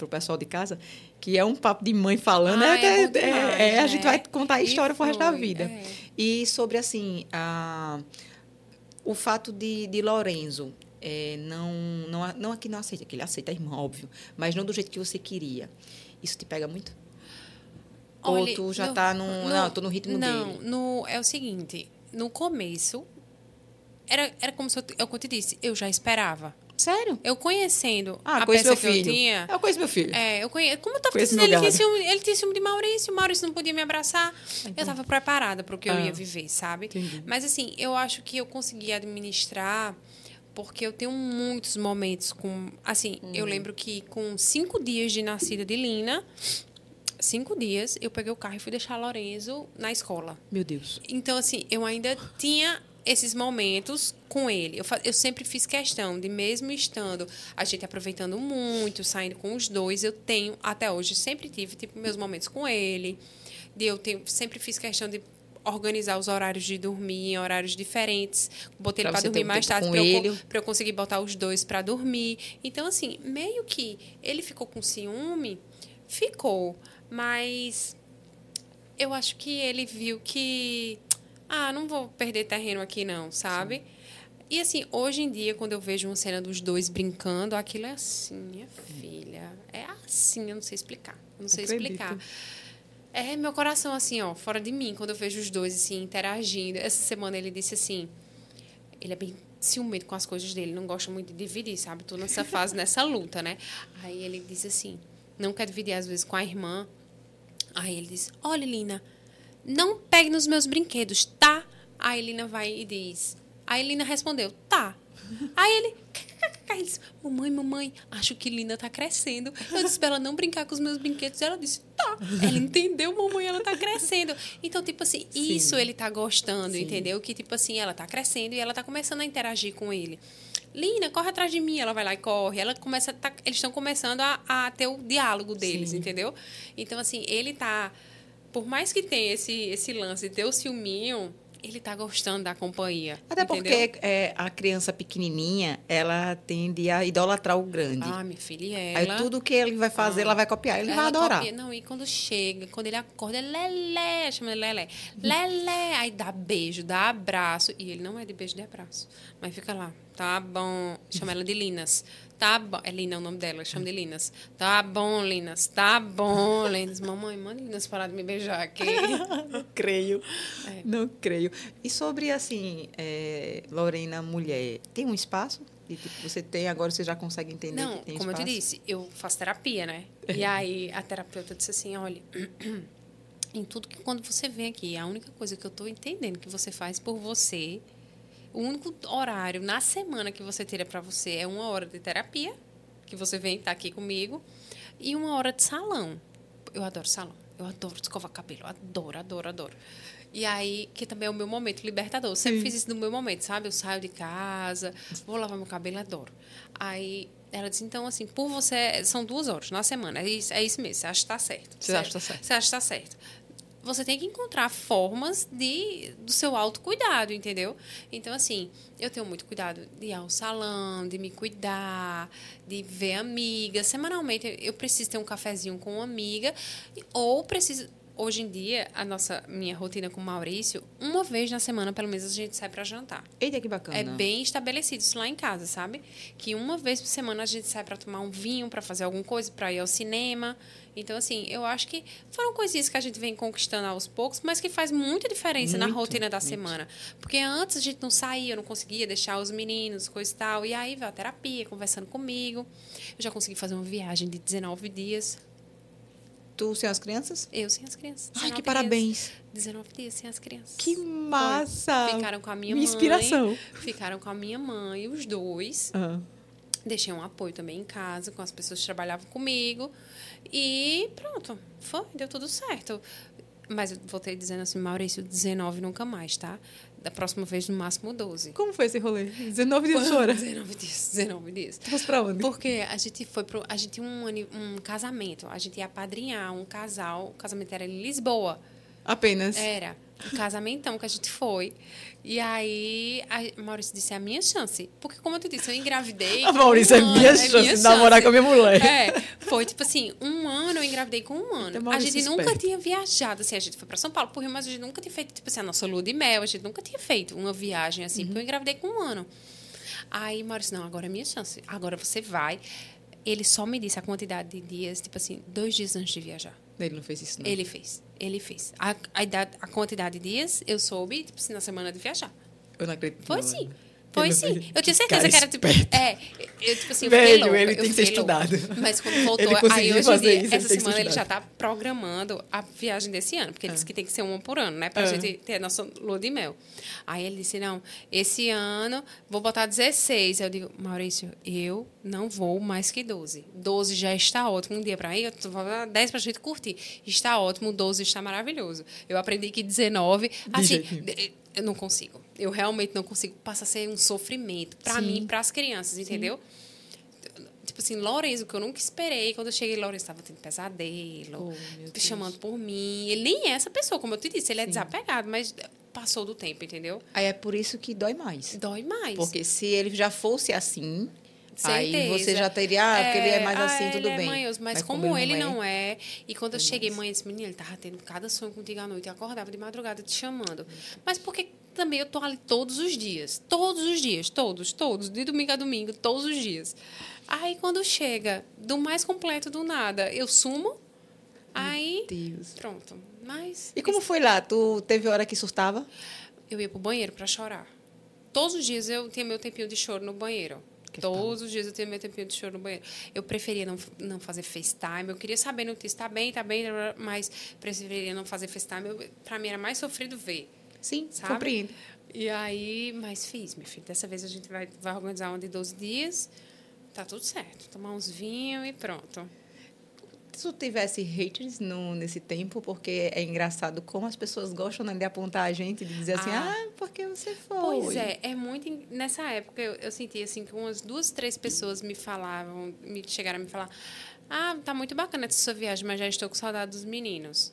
o pessoal de casa que é um papo de mãe falando, Ah, é, é é- demais, é- a né? gente vai contar a história pro resto da vida. é. E sobre, assim, a, o fato de, de Lorenzo é, não, não, não aqui não aceita, que ele aceita a irmã, óbvio, mas não do jeito que você queria. Isso te pega muito? Ou Olha, tu já no- tá num. Não, tô no ritmo não, dele. No, é o seguinte, no começo, era, era como se eu, é que eu te disse, eu já esperava. Sério? Eu conhecendo Ah, a conheço peça meu que eu filho. tinha... Eu conheço meu filho. É, eu conheço. Como eu tava Conheço dizendo, ele tinha, ciúme, ele tinha ciúme de Maurício, o Maurício não podia me abraçar. Eu tava preparada para o que eu Ah. ia viver, sabe? Entendi. Mas assim, eu acho que eu consegui administrar porque eu tenho muitos momentos com. Assim, Uhum. eu lembro que com cinco dias de nascida de Lina, cinco dias, eu peguei o carro e fui deixar Lorenzo na escola. Meu Deus. Então, assim, eu ainda tinha esses momentos com ele. Eu, eu sempre fiz questão de, mesmo estando a gente aproveitando muito, saindo com os dois, eu tenho, até hoje, sempre tive, tipo, meus momentos com ele. De eu tenho, sempre fiz questão de organizar os horários de dormir em horários diferentes. Botei Pra ele para dormir um mais tarde para eu, eu conseguir botar os dois para dormir. Então, assim, meio que ele ficou com ciúme, ficou, mas eu acho que ele viu que ah, não vou perder terreno aqui não, sabe? E assim, hoje em dia, quando eu vejo uma cena dos dois brincando, aquilo é assim, minha filha. É assim, eu não sei explicar. Eu não sei Acredito. explicar. É meu coração, assim, ó, fora de mim, quando eu vejo os dois, assim, interagindo. Essa semana ele disse assim. Ele é bem ciumento com as coisas dele, não gosta muito de dividir, sabe? Tô nessa fase, nessa luta, né? Aí ele disse assim: não quer dividir, às vezes, com a irmã. Aí ele diz: Olha, Lina, não pegue nos meus brinquedos, tá? Aí Lina vai e diz. Aí Lina respondeu: Tá. Aí ele. Disse, mamãe, mamãe, acho que Lina tá crescendo. Eu disse pra ela não brincar com os meus brinquedos. Ela disse, tá. Ela entendeu, mamãe, ela tá crescendo. Então, tipo assim, Sim. isso ele tá gostando, Sim. entendeu? Que, tipo assim, ela tá crescendo e ela tá começando a interagir com ele. Lina, corre atrás de mim. Ela vai lá e corre. Ela começa tá, eles estão começando a, a, ter o diálogo deles, Sim. entendeu? Então, assim, ele tá. Por mais que tenha esse, esse lance de ter o ciúminho, ele está gostando da companhia. Até entendeu? porque é, a criança pequenininha, ela tende a idolatrar o grande. Ah, minha filha, ela... Aí tudo que ele vai fazer, ah, ela vai copiar, ele vai adorar. Copia. Não, e quando chega, quando ele acorda, ele lelé, chama ele lelé. Lelé, aí dá beijo, dá abraço. E ele não é de beijo de abraço, mas fica lá, tá bom. Chama ela de Linas. Tá bom. É Lina o nome dela, chama de Linas. Tá bom, Linas. Tá bom, Linas. Mamãe, manda Linas parar de me beijar aqui. não creio. É. Não creio. E sobre, assim, é, Lorena, mulher, tem um espaço? E, tipo, você tem, agora você já consegue entender Não, que tem como espaço? eu te disse, eu faço terapia, né? E aí a terapeuta disse assim, olha... em tudo que quando você vem aqui, a única coisa que eu estou entendendo que você faz por você o único horário na semana que você tira para você é uma hora de terapia, que você vem estar tá aqui comigo, e uma hora de salão. Eu adoro salão. Eu adoro escovar cabelo. Adoro, adoro, adoro. E aí, que também é o meu momento libertador. Eu sempre Sim. fiz isso no meu momento, sabe? Eu saio de casa, vou lavar meu cabelo, adoro. Aí ela disse, então, assim, por você. São duas horas na semana. É isso, é isso mesmo. Você acha que está certo. Você certo? acha que está certo? Você acha que está certo você tem que encontrar formas de do seu autocuidado, entendeu? Então, assim, eu tenho muito cuidado de ir ao salão, de me cuidar, de ver amiga. Semanalmente, eu preciso ter um cafezinho com uma amiga, ou preciso hoje em dia, a nossa minha rotina com o Maurício, uma vez na semana, pelo menos, a gente sai para jantar. Eita, que bacana. É bem estabelecido isso lá em casa, sabe? Que uma vez por semana a gente sai para tomar um vinho, para fazer alguma coisa, para ir ao cinema. Então, assim, eu acho que foram coisinhas que a gente vem conquistando aos poucos, mas que faz muita diferença muito, na rotina da muito. semana. Porque antes a gente não saía, eu não conseguia deixar os meninos, coisa e tal. E aí veio a terapia, conversando comigo. Eu já consegui fazer uma viagem de 19 dias Tu sem as crianças? Eu sem as crianças. Ai, que dias, parabéns. 19 dias sem as crianças. Que massa! Foi. Ficaram com a minha, minha mãe. Inspiração. Ficaram com a minha mãe, os dois. Uhum. Deixei um apoio também em casa, com as pessoas que trabalhavam comigo. E pronto, foi, deu tudo certo. Mas eu voltei dizendo assim, Maurício, 19 nunca mais, tá? Da próxima vez, no máximo 12. Como foi esse rolê? 19 dias fora? 19 dias, 19 dias. Tu fosse pra onde? Porque a gente foi pro. A gente tinha um, um casamento. A gente ia apadrinhar um casal. O casamento era em Lisboa. Apenas? Era. Um casamentão que a gente foi. E aí, a Maurício disse, é a minha chance. Porque, como eu te disse, eu engravidei. A Maurício, é minha é chance minha de namorar com a minha mulher. É, foi tipo assim, um ano eu engravidei com um ano. A gente nunca tinha viajado, assim, a gente foi para São Paulo, por Rio, mas a gente nunca tinha feito, tipo assim, a nossa lua de mel, a gente nunca tinha feito uma viagem assim, uhum. porque eu engravidei com um ano. Aí, Maurício, não, agora é minha chance. Agora você vai. Ele só me disse a quantidade de dias, tipo assim, dois dias antes de viajar. Ele não fez isso, não? Ele fez. Ele fez. A, a, idade, a quantidade de dias, eu soube, tipo na semana de viajar. Eu não acredito. Foi sim. Foi sim. Eu tinha certeza que era tipo. É, eu, tipo assim, eu Velho, louca, ele tem que ser estudado. Mas quando voltou, aí hoje em dia, isso, essa semana ele já está programando a viagem desse ano, porque ele ah. disse que tem que ser uma por ano, né? Pra ah. gente ter a nossa lua de mel. Aí ele disse: não, esse ano vou botar 16. Eu digo, Maurício, eu não vou mais que 12. 12 já está ótimo. Um dia para ir, eu vou dar 10 para a gente curtir. Está ótimo, 12 está maravilhoso. Eu aprendi que 19, assim, eu não consigo. Eu realmente não consigo. Passa a ser um sofrimento para mim e para as crianças, entendeu? Sim. Tipo assim, Lourenço, que eu nunca esperei. Quando eu cheguei, Lourenço estava tendo pesadelo, oh, chamando por mim. Ele nem é essa pessoa, como eu te disse. Ele é Sim. desapegado, mas passou do tempo, entendeu? Aí é por isso que dói mais. Dói mais. Porque se ele já fosse assim, Certeza. Aí você já teria, ah, porque ele é mais assim, ah, tudo é bem. Manhoso, mas, mas, como, como ele não é, é e quando eu cheguei, mãe, esse menino, ele tava tendo cada sonho contigo à noite, e acordava de madrugada te chamando. Mas porque também eu tô ali todos os dias, todos os dias, todos, todos, de domingo a domingo, todos os dias. Aí quando chega do mais completo do nada, eu sumo, aí Deus. pronto. Mas E como foi lá? Tu teve hora que surtava? Eu ia pro banheiro para chorar. Todos os dias eu tinha meu tempinho de choro no banheiro. Todos os dias eu tinha meu tempinho de choro no banheiro. Eu preferia não, não fazer FaceTime. Eu queria saber no que está bem, está bem, mas preferia não fazer FaceTime. Para mim era mais sofrido ver. Sim, sabe? compreendo. E aí, mas fiz, meu filho. Dessa vez a gente vai, vai organizar uma de 12 dias. tá tudo certo. Tomar uns vinhos e pronto. Se tu tivesse haters no, nesse tempo, porque é engraçado como as pessoas gostam né, de apontar a gente, de dizer assim, Ah. ah, porque você foi. Pois é, é muito. en- Nessa época eu, eu senti assim que umas duas, três pessoas me falavam, me chegaram a me falar: Ah, tá muito bacana essa sua viagem, mas já estou com saudade dos meninos.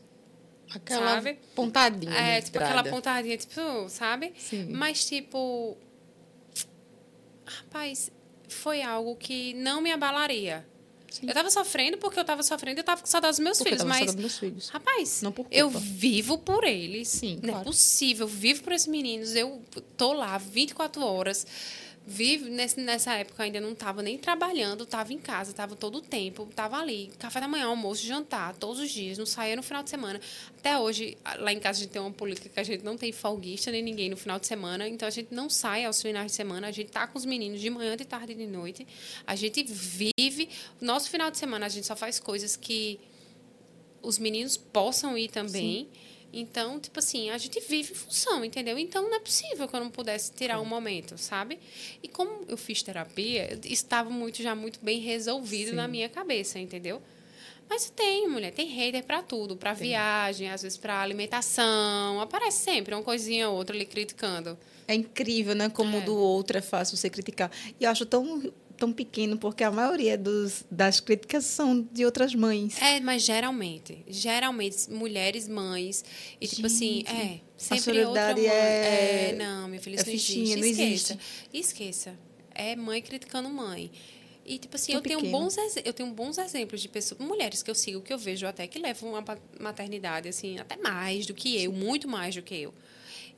Aquela sabe? pontadinha. É, tipo aquela estrada. pontadinha, tipo, sabe? Sim. Mas, tipo. Rapaz, foi algo que não me abalaria. Sim. Eu tava sofrendo porque eu tava sofrendo e eu tava com saudade dos meus Porque eu filhos, tava mas. saudade dos meus filhos. Rapaz, Não por eu vivo por eles. Sim, Não é claro. possível. Eu vivo por esses meninos. Eu tô lá 24 horas. Nesse, nessa época, ainda não estava nem trabalhando, estava em casa, estava todo o tempo, estava ali. Café da manhã, almoço, jantar, todos os dias, não saía no final de semana. Até hoje, lá em casa, a gente tem uma política que a gente não tem folguista nem ninguém no final de semana, então a gente não sai aos finais de semana, a gente tá com os meninos de manhã, de tarde e de noite. A gente vive. Nosso final de semana, a gente só faz coisas que os meninos possam ir também. Então, tipo assim, a gente vive em função, entendeu? Então não é possível que eu não pudesse tirar um momento, sabe? E como eu fiz terapia, estava muito já muito bem resolvido Sim. na minha cabeça, entendeu? Mas tem, mulher, tem hater pra tudo, pra viagem, às vezes pra alimentação, aparece sempre uma coisinha ou outra ali criticando. É incrível, né? Como É. do outro é fácil você criticar. E eu acho tão, tão pequeno, porque a maioria dos, das críticas são de outras mães. É, mas geralmente, geralmente, mulheres, mães, e tipo assim, Gente, é, sempre outra sororidade mãe. é- É, não, minha filha, é isso não fichinha, existe. não Esqueça. existe. Esqueça. É mãe criticando mãe. E, tipo assim, Tão eu tenho, pequeno. bons, eu tenho bons exemplos de pessoas, mulheres que eu sigo, que eu vejo até que levam uma maternidade, assim, até mais do que eu, muito mais do que eu.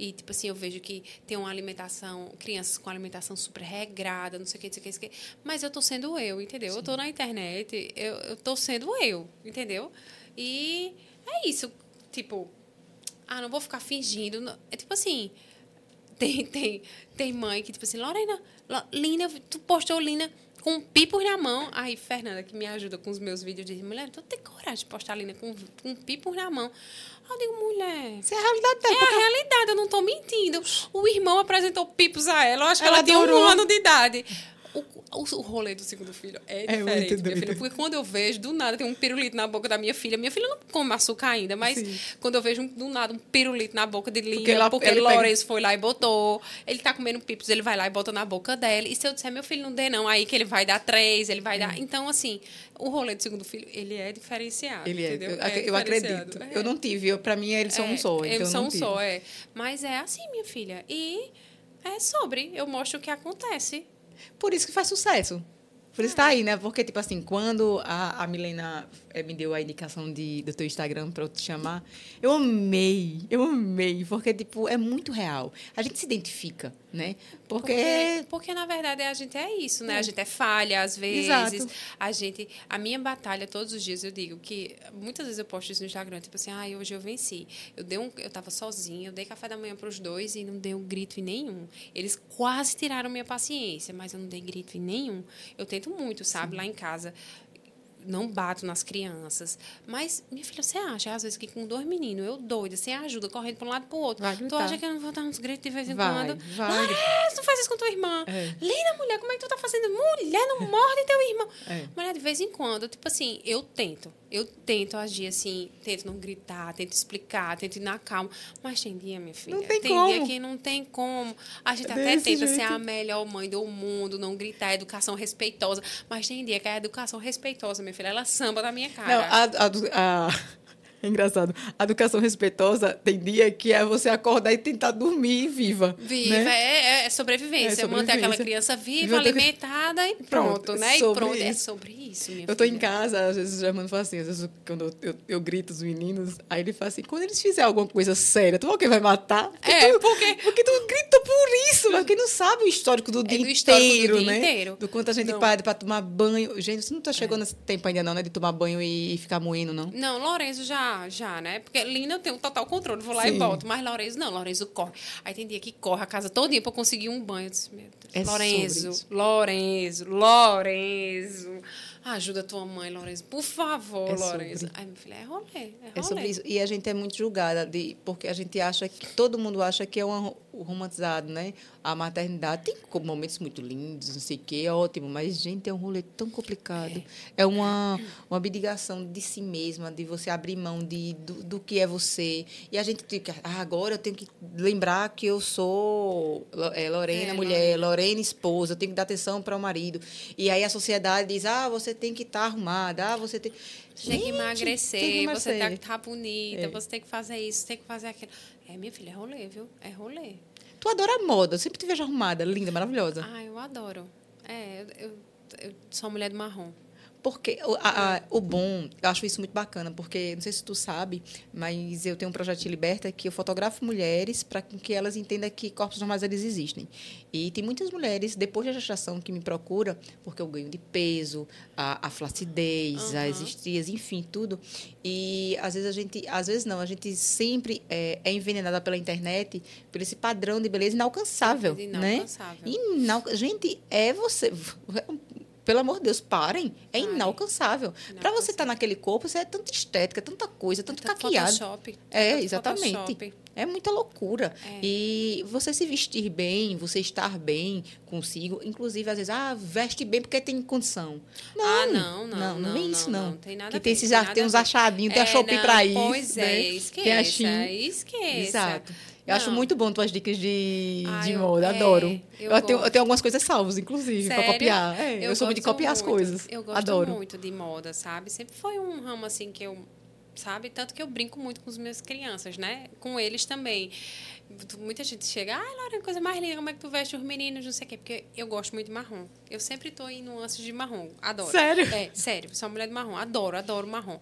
E, tipo assim, eu vejo que tem uma alimentação, crianças com alimentação super regrada, não sei o que, não sei o que, não sei o que. Mas eu tô sendo eu, entendeu? Eu tô na internet, eu, eu tô sendo eu, entendeu? E é isso. Tipo, ah, não vou ficar fingindo. É tipo assim, tem, tem, tem mãe que, tipo assim, Lorena, Lo- Lina, tu postou Lina com um pipos na mão. Aí, Fernanda, que me ajuda com os meus vídeos, diz, mulher, tu tem coragem de postar Lina com, com um pipos na mão. Aí eu digo, mulher... Isso é a realidade dela. É a realidade, eu não tô mentindo. O irmão apresentou pipos a ela, eu acho que Ela ela, tinha um ano de idade. O, o, o rolê do segundo filho é, É diferente, minha filha. Porque quando eu vejo, do nada, tem um pirulito na boca da minha filha. Minha filha não come açúcar ainda, mas Sim. quando eu vejo, do nada, um pirulito na boca de Lina, Porque porque, ele pega- Lourenço foi lá e botou. Ele tá comendo pipos, ele vai lá e bota na boca dela. E se eu disser, meu filho, não dê não, aí que ele vai dar três, ele vai dar... Então, assim, o rolê do segundo filho, ele é diferenciado, Ele é, entendeu? eu, eu acredito. É. Eu não tive, pra mim eles são um só. É, Então eles eu são um só, é. Mas é assim, minha filha. E é sobre. Eu mostro o que acontece. Por isso que faz sucesso. Por isso tá aí, né? Porque, tipo assim, quando a, a Milena eh, me deu a indicação de, do teu Instagram pra eu te chamar, eu amei, eu amei, porque, tipo, é muito real. A gente se identifica, né? Porque. Porque, porque, na verdade, a gente é isso, né? É. A gente é falha às vezes. Exato. A gente. A minha batalha todos os dias, eu digo que muitas vezes eu posto isso no Instagram, tipo assim, ai, hoje eu venci. Eu dei um. Eu tava sozinha, eu dei café da manhã pros dois e não dei um grito em nenhum. Eles quase tiraram minha paciência, mas eu não dei grito em nenhum. Eu tento muito, sabe, lá em casa. Não bato nas crianças. Mas, minha filha, você acha, às vezes, que com dois meninos, eu doida, sem ajuda, correndo para um lado para o outro, tu acha que eu não vou dar uns gritos de vez em Vai, quando? vai. Lourenço, não faz isso com tua irmã. É. Lina, mulher, como é que tu tá fazendo? Mulher, não morde teu irmão. É. Mulher, de vez em quando, tipo assim, eu tento. Eu tento agir assim, tento não gritar, tento explicar, tento ir na calma. Mas tem dia, minha filha, Não tem dia como. que não tem como. A gente até desse tenta ser jeito. a melhor mãe do mundo, não gritar, educação respeitosa. Mas tem dia que a educação respeitosa, minha filha, ela samba na minha cara. Não, a, a, a- É engraçado. A educação respeitosa tem dia que é você acordar e tentar dormir viva. Viva, né? é, é sobrevivência. É Manter aquela criança viva, Viva, alimentada e pronto, Pronto, né? E pronto. É isso. sobre isso, minha Eu tô em casa, às vezes o Germano fala assim, às vezes quando eu, eu, eu grito os meninos, aí ele fala assim, quando eles fizerem alguma coisa séria, tu alguém vai matar? Porque É, tu, porque- Porque tu grita por isso, mas porque não sabe o histórico do dia É do histórico do inteiro, dia né? inteiro. Do quanto a gente Não. para pra tomar banho. Gente, você não tá chegando nesse tempo ainda não, né? De tomar banho e, ficar moendo, não? Não, Lourenço já, já, né? Porque Lina eu tenho total controle, vou lá Sim. e volto. Mas Lourenço não, Lourenço corre. Aí tem dia que corre a casa todinha pra conseguir um banho. Eu disse, meu Deus. É Lourenço. Lourenço, Lourenço. Ajuda tua mãe, Lourenço. Por favor, É Lourenço. sobre. Ai, minha filha, é rolê. É, rolê. É sobre isso. E a gente é muito julgada, de, porque a gente acha que todo mundo acha que é uma, romantizado, né? A maternidade tem momentos muito lindos, não sei o quê, é ótimo, mas, gente, é um rolê tão complicado. É, uma, uma abdicação de si mesma, de você abrir mão de, do, do que é você. E a gente fica, ah, agora eu tenho que lembrar que eu sou é, Lorena, é, mulher, Lorena. Lorena, esposa, eu tenho que dar atenção para o marido. E aí a sociedade diz, ah, você tem que estar tá arrumada, ah, você tem... Tem que emagrecer, tem que emagrecer. você tem que estar tá bonita, é. você tem que fazer isso, tem que fazer aquilo. É, minha filha, é rolê, viu? É rolê. Tu adora moda, eu sempre te vejo arrumada, linda, maravilhosa. Ah, eu adoro. É, eu, eu, eu sou mulher do marrom. Porque o, a, a, o bom, eu acho isso muito bacana, porque não sei se tu sabe, mas eu tenho um projeto de Liberta que eu fotografo mulheres para que elas entendam que corpos normais eles existem. E tem muitas mulheres, depois da gestação, que me procuram, porque eu ganho de peso, a, a flacidez, uhum. as estrias, enfim, tudo. E às vezes a gente, às vezes não, a gente sempre é, é envenenada pela internet por esse padrão de beleza inalcançável. Inalcançável. Né? Inal... Gente, é você pelo amor de Deus, parem. É Ai, inalcançável. Para você estar tá naquele corpo, você é tanta estética, tanta coisa, tanto é caqueado. Photoshop, é, exatamente. Photoshop. É muita loucura. É. E você se vestir bem, você estar bem consigo, inclusive às vezes, ah, veste bem porque tem condição. Não, ah, não, não. Não, não, vem isso, não. não. Tem nada que tem, esses, tem uns achadinhos, tem a Shopee é, para isso. Pois é, né? esqueça, tem a Shein. esqueça. Exato. Eu acho muito bom tuas dicas de, de moda, eu, adoro. É, eu, eu, tenho, eu tenho algumas coisas salvas, inclusive, para copiar. É, eu, sou muito de copiar muito. as coisas. Eu gosto adoro. muito de moda, sabe? Sempre foi um ramo assim que eu sabe? Tanto que eu brinco muito com as minhas crianças, né? Com eles também. Muita gente chega, ai, Laura, coisa mais linda, como é que tu veste os meninos, não sei o quê, porque eu gosto muito de marrom. Eu sempre estou em nuances de marrom, adoro. Sério? É, sério, sou uma mulher de marrom, adoro, adoro marrom.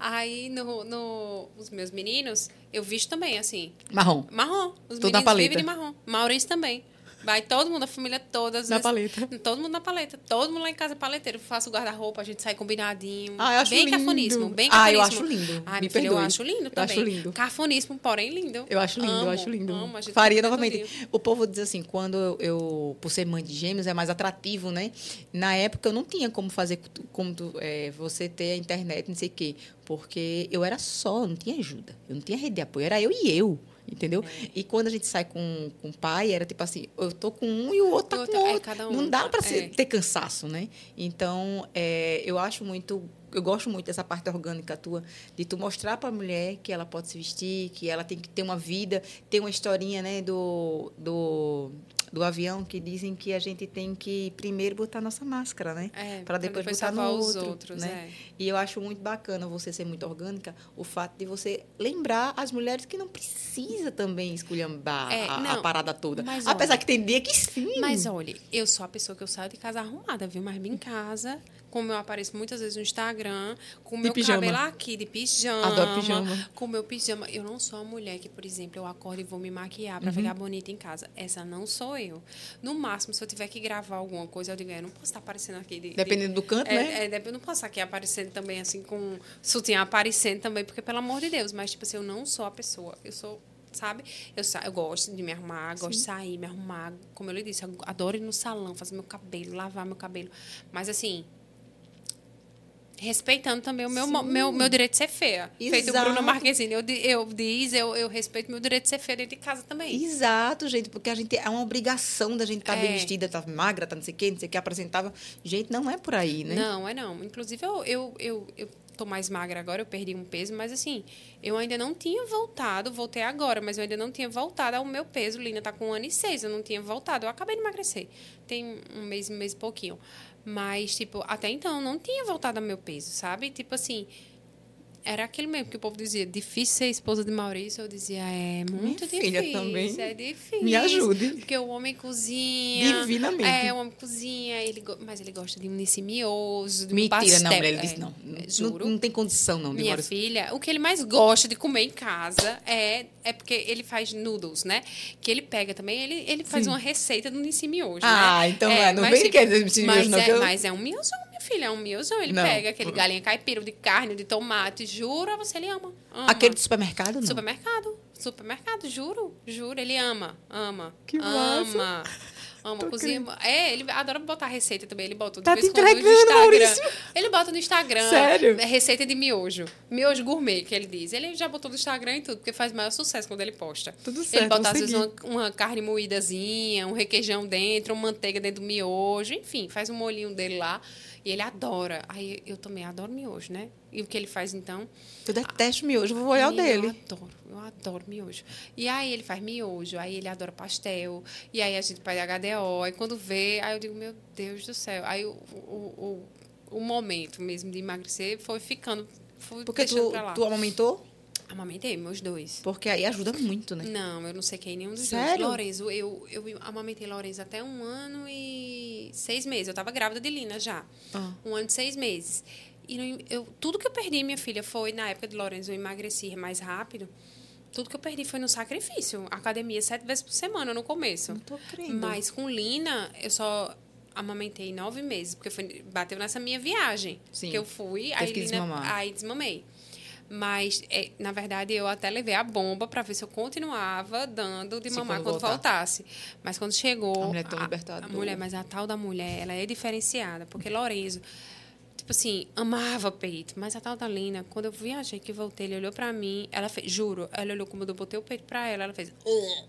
Aí, no, no, os meus meninos, eu visto também, assim. Marrom. Marrom. Os meninos vivem de marrom. Maurício também. Vai todo mundo, a família toda. Na vezes, paleta. Todo mundo na paleta. Todo mundo lá em casa é paleteiro. Faço guarda-roupa, a gente sai combinadinho. Ah, eu acho bem lindo. cafoníssimo, bem cafoníssimo. Ah, eu acho lindo. Ai, Me filha, eu acho lindo também. Eu acho lindo. Cafoníssimo, porém lindo. Eu acho lindo, amo, eu acho lindo. Amo, Faria novamente. O povo diz assim, quando eu, eu, por ser mãe de gêmeos, é mais atrativo, né? Na época eu não tinha como fazer, como tu, é, você ter a internet, não sei o quê. Porque eu era só, não tinha ajuda. Eu não tinha rede de apoio, era eu e eu entendeu? É. E quando a gente sai com, com o pai, era tipo assim, eu tô com um e o outro tá com o outro. É, um, não dá para é. ter cansaço, né? Então, é, eu acho muito eu gosto muito dessa parte orgânica tua, de tu mostrar para a mulher que ela pode se vestir, que ela tem que ter uma vida, ter uma historinha, né, do, do do avião que dizem que a gente tem que primeiro botar nossa máscara, né? É, para depois, depois botar no outro, outros, né? É. E eu acho muito bacana você ser muito orgânica, o fato de você lembrar as mulheres que não precisa também esculhambar é, a, a, parada toda. Apesar olha, que tem dia que sim. Mas olha, eu sou a pessoa que eu saio de casa arrumada, viu? Mas em casa como eu apareço muitas vezes no Instagram, com o meu pijama. cabelo aqui de pijama. Adoro pijama. Com o meu pijama. Eu não sou a mulher que, por exemplo, eu acordo e vou me maquiar para uhum. ficar bonita em casa. Essa não sou eu. No máximo, se eu tiver que gravar alguma coisa, eu digo, eu não posso estar aparecendo aqui. De, Dependendo de, do canto, é, né? É, eu não posso estar aqui aparecendo também, assim, com sutiã aparecendo também, porque, pelo amor de Deus, mas, tipo assim, eu não sou a pessoa. Eu sou sabe? Eu, eu gosto de me arrumar, gosto Sim. de sair, me arrumar. Como eu lhe disse, eu adoro ir no salão, fazer meu cabelo, lavar meu cabelo. Mas, assim, respeitando também o meu, meu, meu direito de ser feia. Exato. Feito o Bruno Marquezine. Eu, eu diz, eu, eu respeito meu direito de ser feia dentro de casa também. Exato, gente, porque a gente é uma obrigação da gente estar tá é. bem vestida, estar tá magra, tá não sei o quê, não sei o que, apresentável. Gente, não é por aí, né? Não, é não. Inclusive, eu, eu, eu, eu tô mais magra agora, eu perdi um peso, mas assim, eu ainda não tinha voltado, voltei agora, mas eu ainda não tinha voltado ao meu peso. Lina tá com um ano e seis, eu não tinha voltado. Eu acabei de emagrecer. Tem um mês, um mês e pouquinho. Mas, tipo, até então não tinha voltado ao meu peso, sabe? Tipo assim, era aquele mesmo que o povo dizia, difícil ser esposa de Maurício. Eu dizia, é muito Minha difícil. Filha também. É difícil. Me ajude. Porque o homem cozinha. Divinamente. É, o homem cozinha, ele, mas ele gosta de um mioso, de Mentira, um pastel. não, ele disse, não. É, juro. Não, não, tem condição, não, de Minha Maurício. filha, o que ele mais gosta de comer em casa é, é porque ele faz noodles, né? Que ele pega também, ele, ele faz Sim. uma receita do Nissi Miojo, Ah, né? então é, não vem tipo, que é Nissi Miojo, não. É, mas é um filho, é um miojão. Ele não. pega aquele galinha caipira de carne, de tomate. Juro a você, ele ama. ama. Aquele do supermercado, não? Supermercado. Supermercado, juro. Juro, ele ama. Ama. Que ama. Ama cozinha. É, ele adora botar receita também. Ele bota Tá te em quando no entregando, Instagram. Maurício. Ele bota no Instagram. Sério? é, Receita de miojo. Miojo gourmet, que ele diz. Ele já botou no Instagram e tudo, porque faz maior sucesso quando ele posta. Tudo Ele certo, bota, vou às vezes, uma, uma carne moídazinha, um requeijão dentro, uma manteiga dentro do miojo. Enfim, faz um molhinho dele lá. E ele adora. Aí eu também adoro miojo, né? E o que ele faz, então? Eu detesto miojo, vou olhar o dele. Eu adoro, eu adoro miojo. E aí ele faz miojo, aí ele adora pastel, e aí a gente faz HDO, aí quando vê, aí eu digo, meu Deus do céu. Aí o, o, o, o momento mesmo de emagrecer foi ficando, fui Porque tu, tu amamentou? Amamentei meus dois. Porque aí ajuda muito, né? Não, eu não sequei nenhum dos Sério? dois. Lorenzo, eu, eu amamentei Lorenzo até um ano e seis meses. Eu tava grávida de Lina já. Ah. Um ano e seis meses. E eu, tudo que eu perdi, minha filha, foi na época de Lorenzo, eu emagreci mais rápido. Tudo que eu perdi foi no sacrifício. Academia sete vezes por semana no começo. Não tô crendo. Mas com Lina, eu só amamentei nove meses, porque foi, bateu nessa minha viagem. Sim. Que eu fui, Teve aí, Lina, desmamar. aí desmamei. Mas, é, na verdade, eu até levei a bomba para ver se eu continuava dando de Se mamar quando quando, voltasse. Mas quando chegou. A mulher é tão a, libertadora. a mulher, mas a tal da mulher, ela é diferenciada. Porque Lorenzo, tipo assim, amava peito. Mas a tal da Lina, quando eu viajei que voltei, ele olhou para mim, ela fez, juro, ela olhou como eu botei o peito para ela, ela fez. "Ugh". Juro,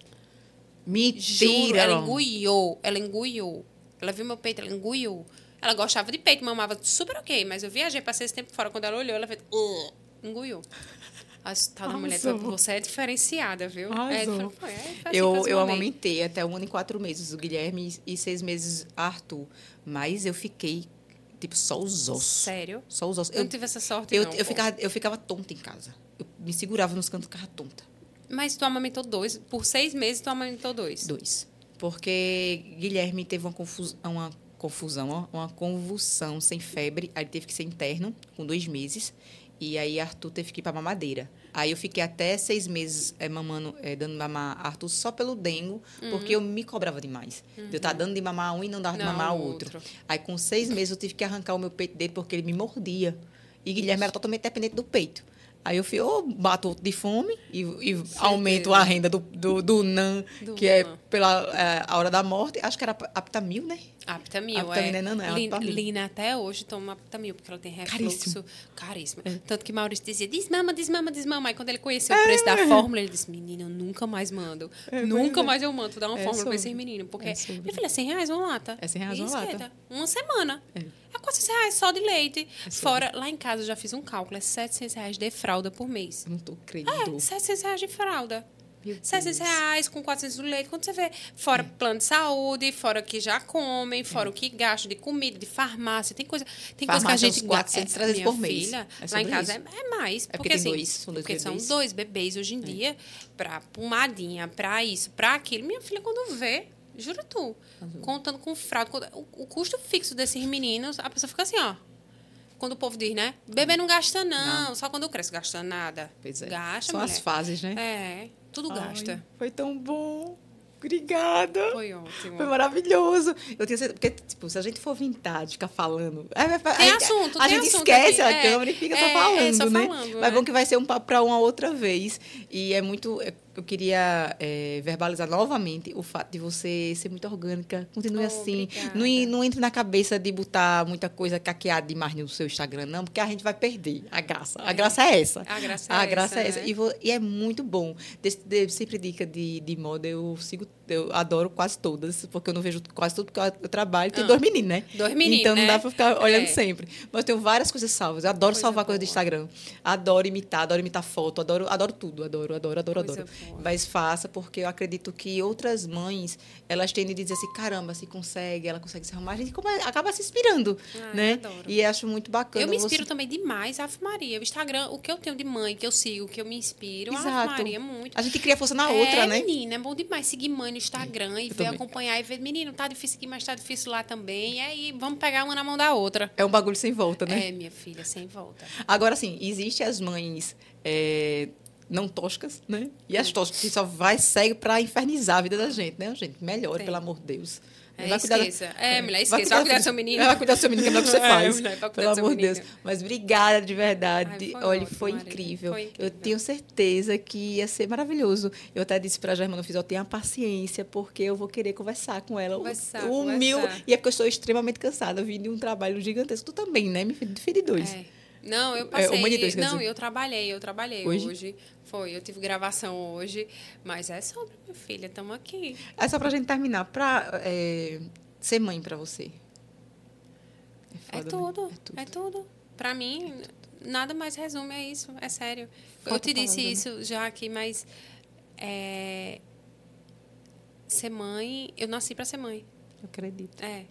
Mentira, ela engoliu, ela engoliu. Ela viu meu peito, ela engoliu. Ela gostava de peito, mamava super ok, mas eu viajei, passei esse tempo fora. Quando ela olhou, ela fez. "Ugh", engoliu. A tal da mulher, Arrasou. você é diferenciada, viu? Arrasou. É, foi, é, foi que Eu, eu amamentei até um ano e quatro meses o Guilherme e seis meses Arthur. Mas eu fiquei, tipo, só os ossos. Sério? Só os ossos. Eu não tive essa sorte, eu, não. eu, ficava, eu ficava tonta em casa. Eu me segurava nos cantos e ficava tonta. Mas tu amamentou dois. Por seis meses, tu amamentou dois. Dois. Porque Guilherme teve uma confusão, uma confusão, ó, uma convulsão sem febre. Aí ele teve que ser interno com dois meses. E aí Arthur teve que ir para mamadeira. Aí eu fiquei até seis meses eh, mamando, eh, dando mamar Arthur só pelo dengo, porque eu me cobrava demais. De Eu estar dando de mamar um e não dar de mamar outro. outro. Aí com seis meses eu tive que arrancar o meu peito dele porque ele me mordia. E Guilherme era totalmente dependente do peito. Aí eu fui, ou bato outro de fome e, e aumento a renda do, do, do NAN, Do que é pela é, a hora da morte. Acho que era aptamil, né? Aptamil, Aptamil, é. né? Não, é Lina. Lina até hoje toma aptamil, porque ela tem refluxo. Caríssimo. Caríssimo. Tanto que Maurício dizia, desmama, desmama, desmama. Aí quando ele conheceu o preço da fórmula, ele disse, menina, eu nunca mais mando. nunca mais eu mando. Tu dá uma É fórmula pra esse menino. Porque, É minha filha, é 100 reais uma lata. É 100 reais uma lata. Uma semana. É. É 400 reais só de leite. sobre. Fora, lá em casa eu já fiz um cálculo, é 700 reais de fralda por mês. Eu não tô crendo. É, 700 reais de fralda. Meu 700 Deus. reais com 400 do leite. Quando você vê, fora plano de saúde, fora o que já comem, fora o que gastam de comida, de farmácia. Tem coisa, tem coisa que a Farmácia, gente uns 400, 300 minha por mês. Filha, É lá em casa é, é mais. porque porque tem assim, dois, são dois porque bebês. são dois bebês hoje em dia, pra pomadinha, pra isso, pra aquilo. Minha filha, quando vê, jura tu, contando com fralda, o, o custo fixo desses meninos, a pessoa fica assim, ó. Quando o povo diz, né? Bebê não gasta, não. Só quando cresce gasta nada. Pois é. Gasta, São mulher. as fases, né? É, tudo gasta. Ai, foi tão bom. Obrigada. Foi ótimo. Foi maravilhoso. Eu tinha certeza, porque, tipo, se a gente for vintage, ficar falando. é, Tem a, assunto, A tem gente assunto esquece aqui. a É, câmera e fica é, só é, falando, só né? falando, Mas é. bom que vai ser um papo para uma outra vez. E é muito. Eu queria é, verbalizar novamente o fato de você ser muito orgânica. Continue Oh, assim. Não, não entre na cabeça de botar muita coisa caqueada demais no seu Instagram, não, porque a gente vai perder a graça. A É. graça é essa. A graça é A graça essa, é essa. né? E, vo- e é muito bom. Des- de- sempre dica de, de moda, eu sigo, eu adoro quase todas, porque eu não vejo quase tudo, porque eu, trabalho e tenho Ah. dois meninos, né? Dois meninos, Então não né? dá pra ficar olhando É. sempre. Mas eu tenho várias coisas salvas. Eu adoro Coisa salvar coisas do boa. Instagram. Adoro imitar, adoro imitar foto, adoro, adoro tudo. Adoro, adoro, adoro, Coisa adoro. boa. Mas faça, porque eu acredito que outras mães, elas tendem a dizer assim, caramba, se consegue, ela consegue se arrumar. A gente acaba se inspirando, Ah, né? E acho muito bacana. Eu me inspiro você- também demais, Ave Maria. O Instagram, o que eu tenho de mãe, que eu sigo, que eu me inspiro, Ave Exato. Maria, muito. A gente cria força na é, outra, né? menina, é bom demais seguir mãe no Instagram e ver, acompanhar e ver, menino, tá difícil aqui, mas tá difícil lá também. E aí, vamos pegar uma na mão da outra. É um bagulho sem volta, né? É, minha filha, sem volta. Agora, sim, existem as mães é, não toscas, né? E as toscas que só vai, segue pra infernizar a vida da gente, né, gente? Melhore, Tem. pelo amor de Deus. É, vai cuidar da- esqueça. É, mulher, Vai esqueça. Vai cuidar do seu menino. É, Vai cuidar do seu menino, que é melhor que você É, faz. mulher, vai cuidar Pelo amor de Deus. Mas obrigada de verdade. Ai, foi Olha, ótimo, foi incrível. Foi Eu incrível. tenho certeza que ia ser maravilhoso. Eu até disse pra Germana, eu fiz, eu tenho paciência, porque eu vou querer conversar com ela. Conversar, o mil. conversar. E é porque eu estou extremamente cansada. Eu vim de um trabalho gigantesco. Tu também, né? Me de dois. É. Não, eu É, passei. uma de dois, quer não, dizer. eu trabalhei, eu trabalhei Hoje? hoje? Foi, eu tive gravação hoje, mas é sobre minha filha, estamos aqui. É só pra gente terminar. Pra é, ser mãe pra você. É foda, né? tudo, É tudo. é tudo. Pra mim, nada mais resume é isso, é sério. eu Falta te disse palavra, né? isso já aqui, mas é, ser mãe, eu nasci pra ser mãe. Eu acredito. É,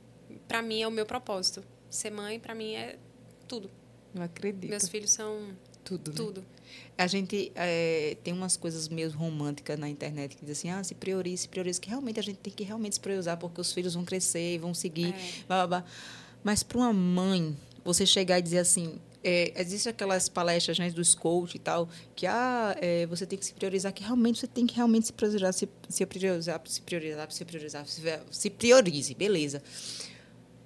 pra mim é o meu propósito. Ser mãe pra mim é tudo. Eu acredito. Meus filhos são Tudo. né? tudo. A gente é, tem umas coisas meio românticas na internet que dizem assim, ah, se priorize, se priorize, que realmente a gente tem que realmente se priorizar, porque os filhos vão crescer, vão seguir, É. blá, blá, blá. Mas para uma mãe, você chegar e dizer assim, é, existe aquelas palestras né, dos coach e tal, que ah, é, você tem que se priorizar, que realmente você tem que realmente se priorizar, se, se priorizar, se priorizar, se priorizar, se, se priorize, beleza.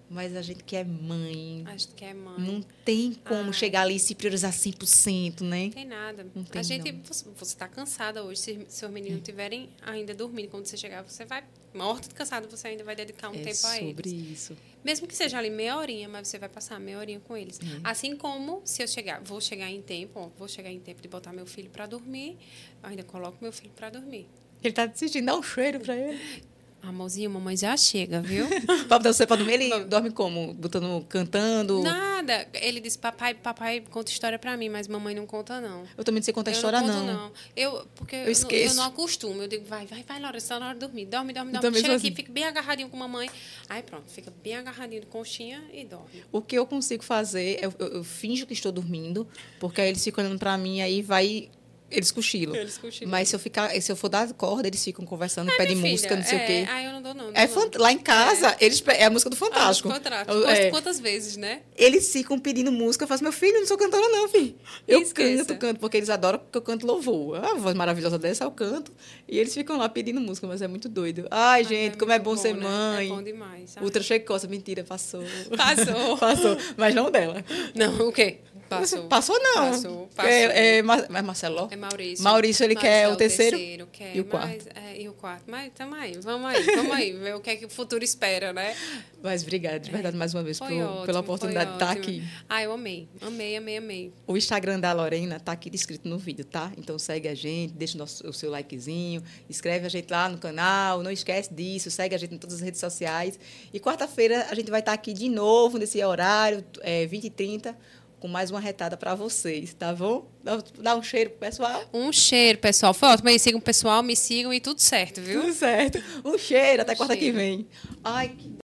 Mas a gente que é mãe, Acho que é mãe. não tem como Ah. chegar ali e se priorizar 100%, né? Não tem nada. Não tem, a gente, não. você, você tá cansada hoje. Se seus meninos estiverem ainda dormindo, quando você chegar, você vai morta de cansado, você ainda vai dedicar um é tempo a sobre eles. isso. Mesmo que seja ali meia horinha, mas você vai passar meia horinha com eles. Uhum. Assim como se eu chegar, vou chegar em tempo, ó, vou chegar em tempo de botar meu filho para dormir, eu ainda coloco meu filho para dormir. Ele tá assistindo, dá um cheiro pra ele. Amorzinho, mamãe já chega, viu? Pra você pra dormir, ele dorme como? Botando, cantando? Nada. Ele disse, papai, papai conta história para mim, mas mamãe não conta não. Eu também não sei contar eu história, não. não. Conto, não. Eu, porque eu, não- esqueço. eu não acostumo. Eu digo, vai, vai, vai, Laura, está na hora de dormir. Dorme, dorme, Eu dorme. também Chega aqui, assim. fica bem agarradinho com mamãe. Aí pronto, fica bem agarradinho de conchinha e dorme. O que eu consigo fazer, eu, eu, eu finjo que estou dormindo, porque aí eles ficam olhando pra mim, aí vai. Eles cochilam. Eles cochilam. Mas se eu ficar, se eu for dar corda, eles ficam conversando, pedem Minha música, não sei o é, quê. Ah, eu não dou não. não É dou, não. fant- Lá em casa, eles pe- é a música do Fantástico. Ah, fantástico. Quantas, é. quantas vezes, né? Eles ficam pedindo música, eu faço, meu filho, não sou cantora, não, filho. Eu Esqueça. canto, canto, porque eles adoram que eu canto louvor. A voz maravilhosa dessa, eu canto. E eles ficam lá pedindo música, mas é muito doido. Ai, Mas gente, como é muito bom, ser né? mãe. É bom demais. Ai. Ultra checosa, mentira, passou. Passou. passou, mas não dela. Não, o quê? Passou. Passou, não. Passou, passou. É, é, mas Marcelo? É Maurício. Maurício, ele quer é o terceiro quer, e o quarto. Mas, é, e o quarto. Mas tamo aí, vamos aí, vamos aí, ver o que é que o futuro espera, né? Mas obrigada, de verdade, mais uma vez, por- ótimo, pela oportunidade de estar ótimo. aqui. Ah, eu amei. Amei, amei, amei. O Instagram da Lorena tá aqui descrito no vídeo, tá? Então segue a gente, deixa o, nosso- o seu likezinho, escreve a gente lá no canal, não esquece disso, segue a gente em todas as redes sociais. E quarta-feira a gente vai estar aqui de novo, nesse horário, é, 20 e 30, com mais uma retada para vocês, tá bom? Dá, dá um cheiro pro pessoal. Um cheiro, pessoal. Foi ótimo. Aí sigam o pessoal, me sigam e tudo certo, viu? Tudo certo. Um cheiro, até Um quarta que vem. Ai, que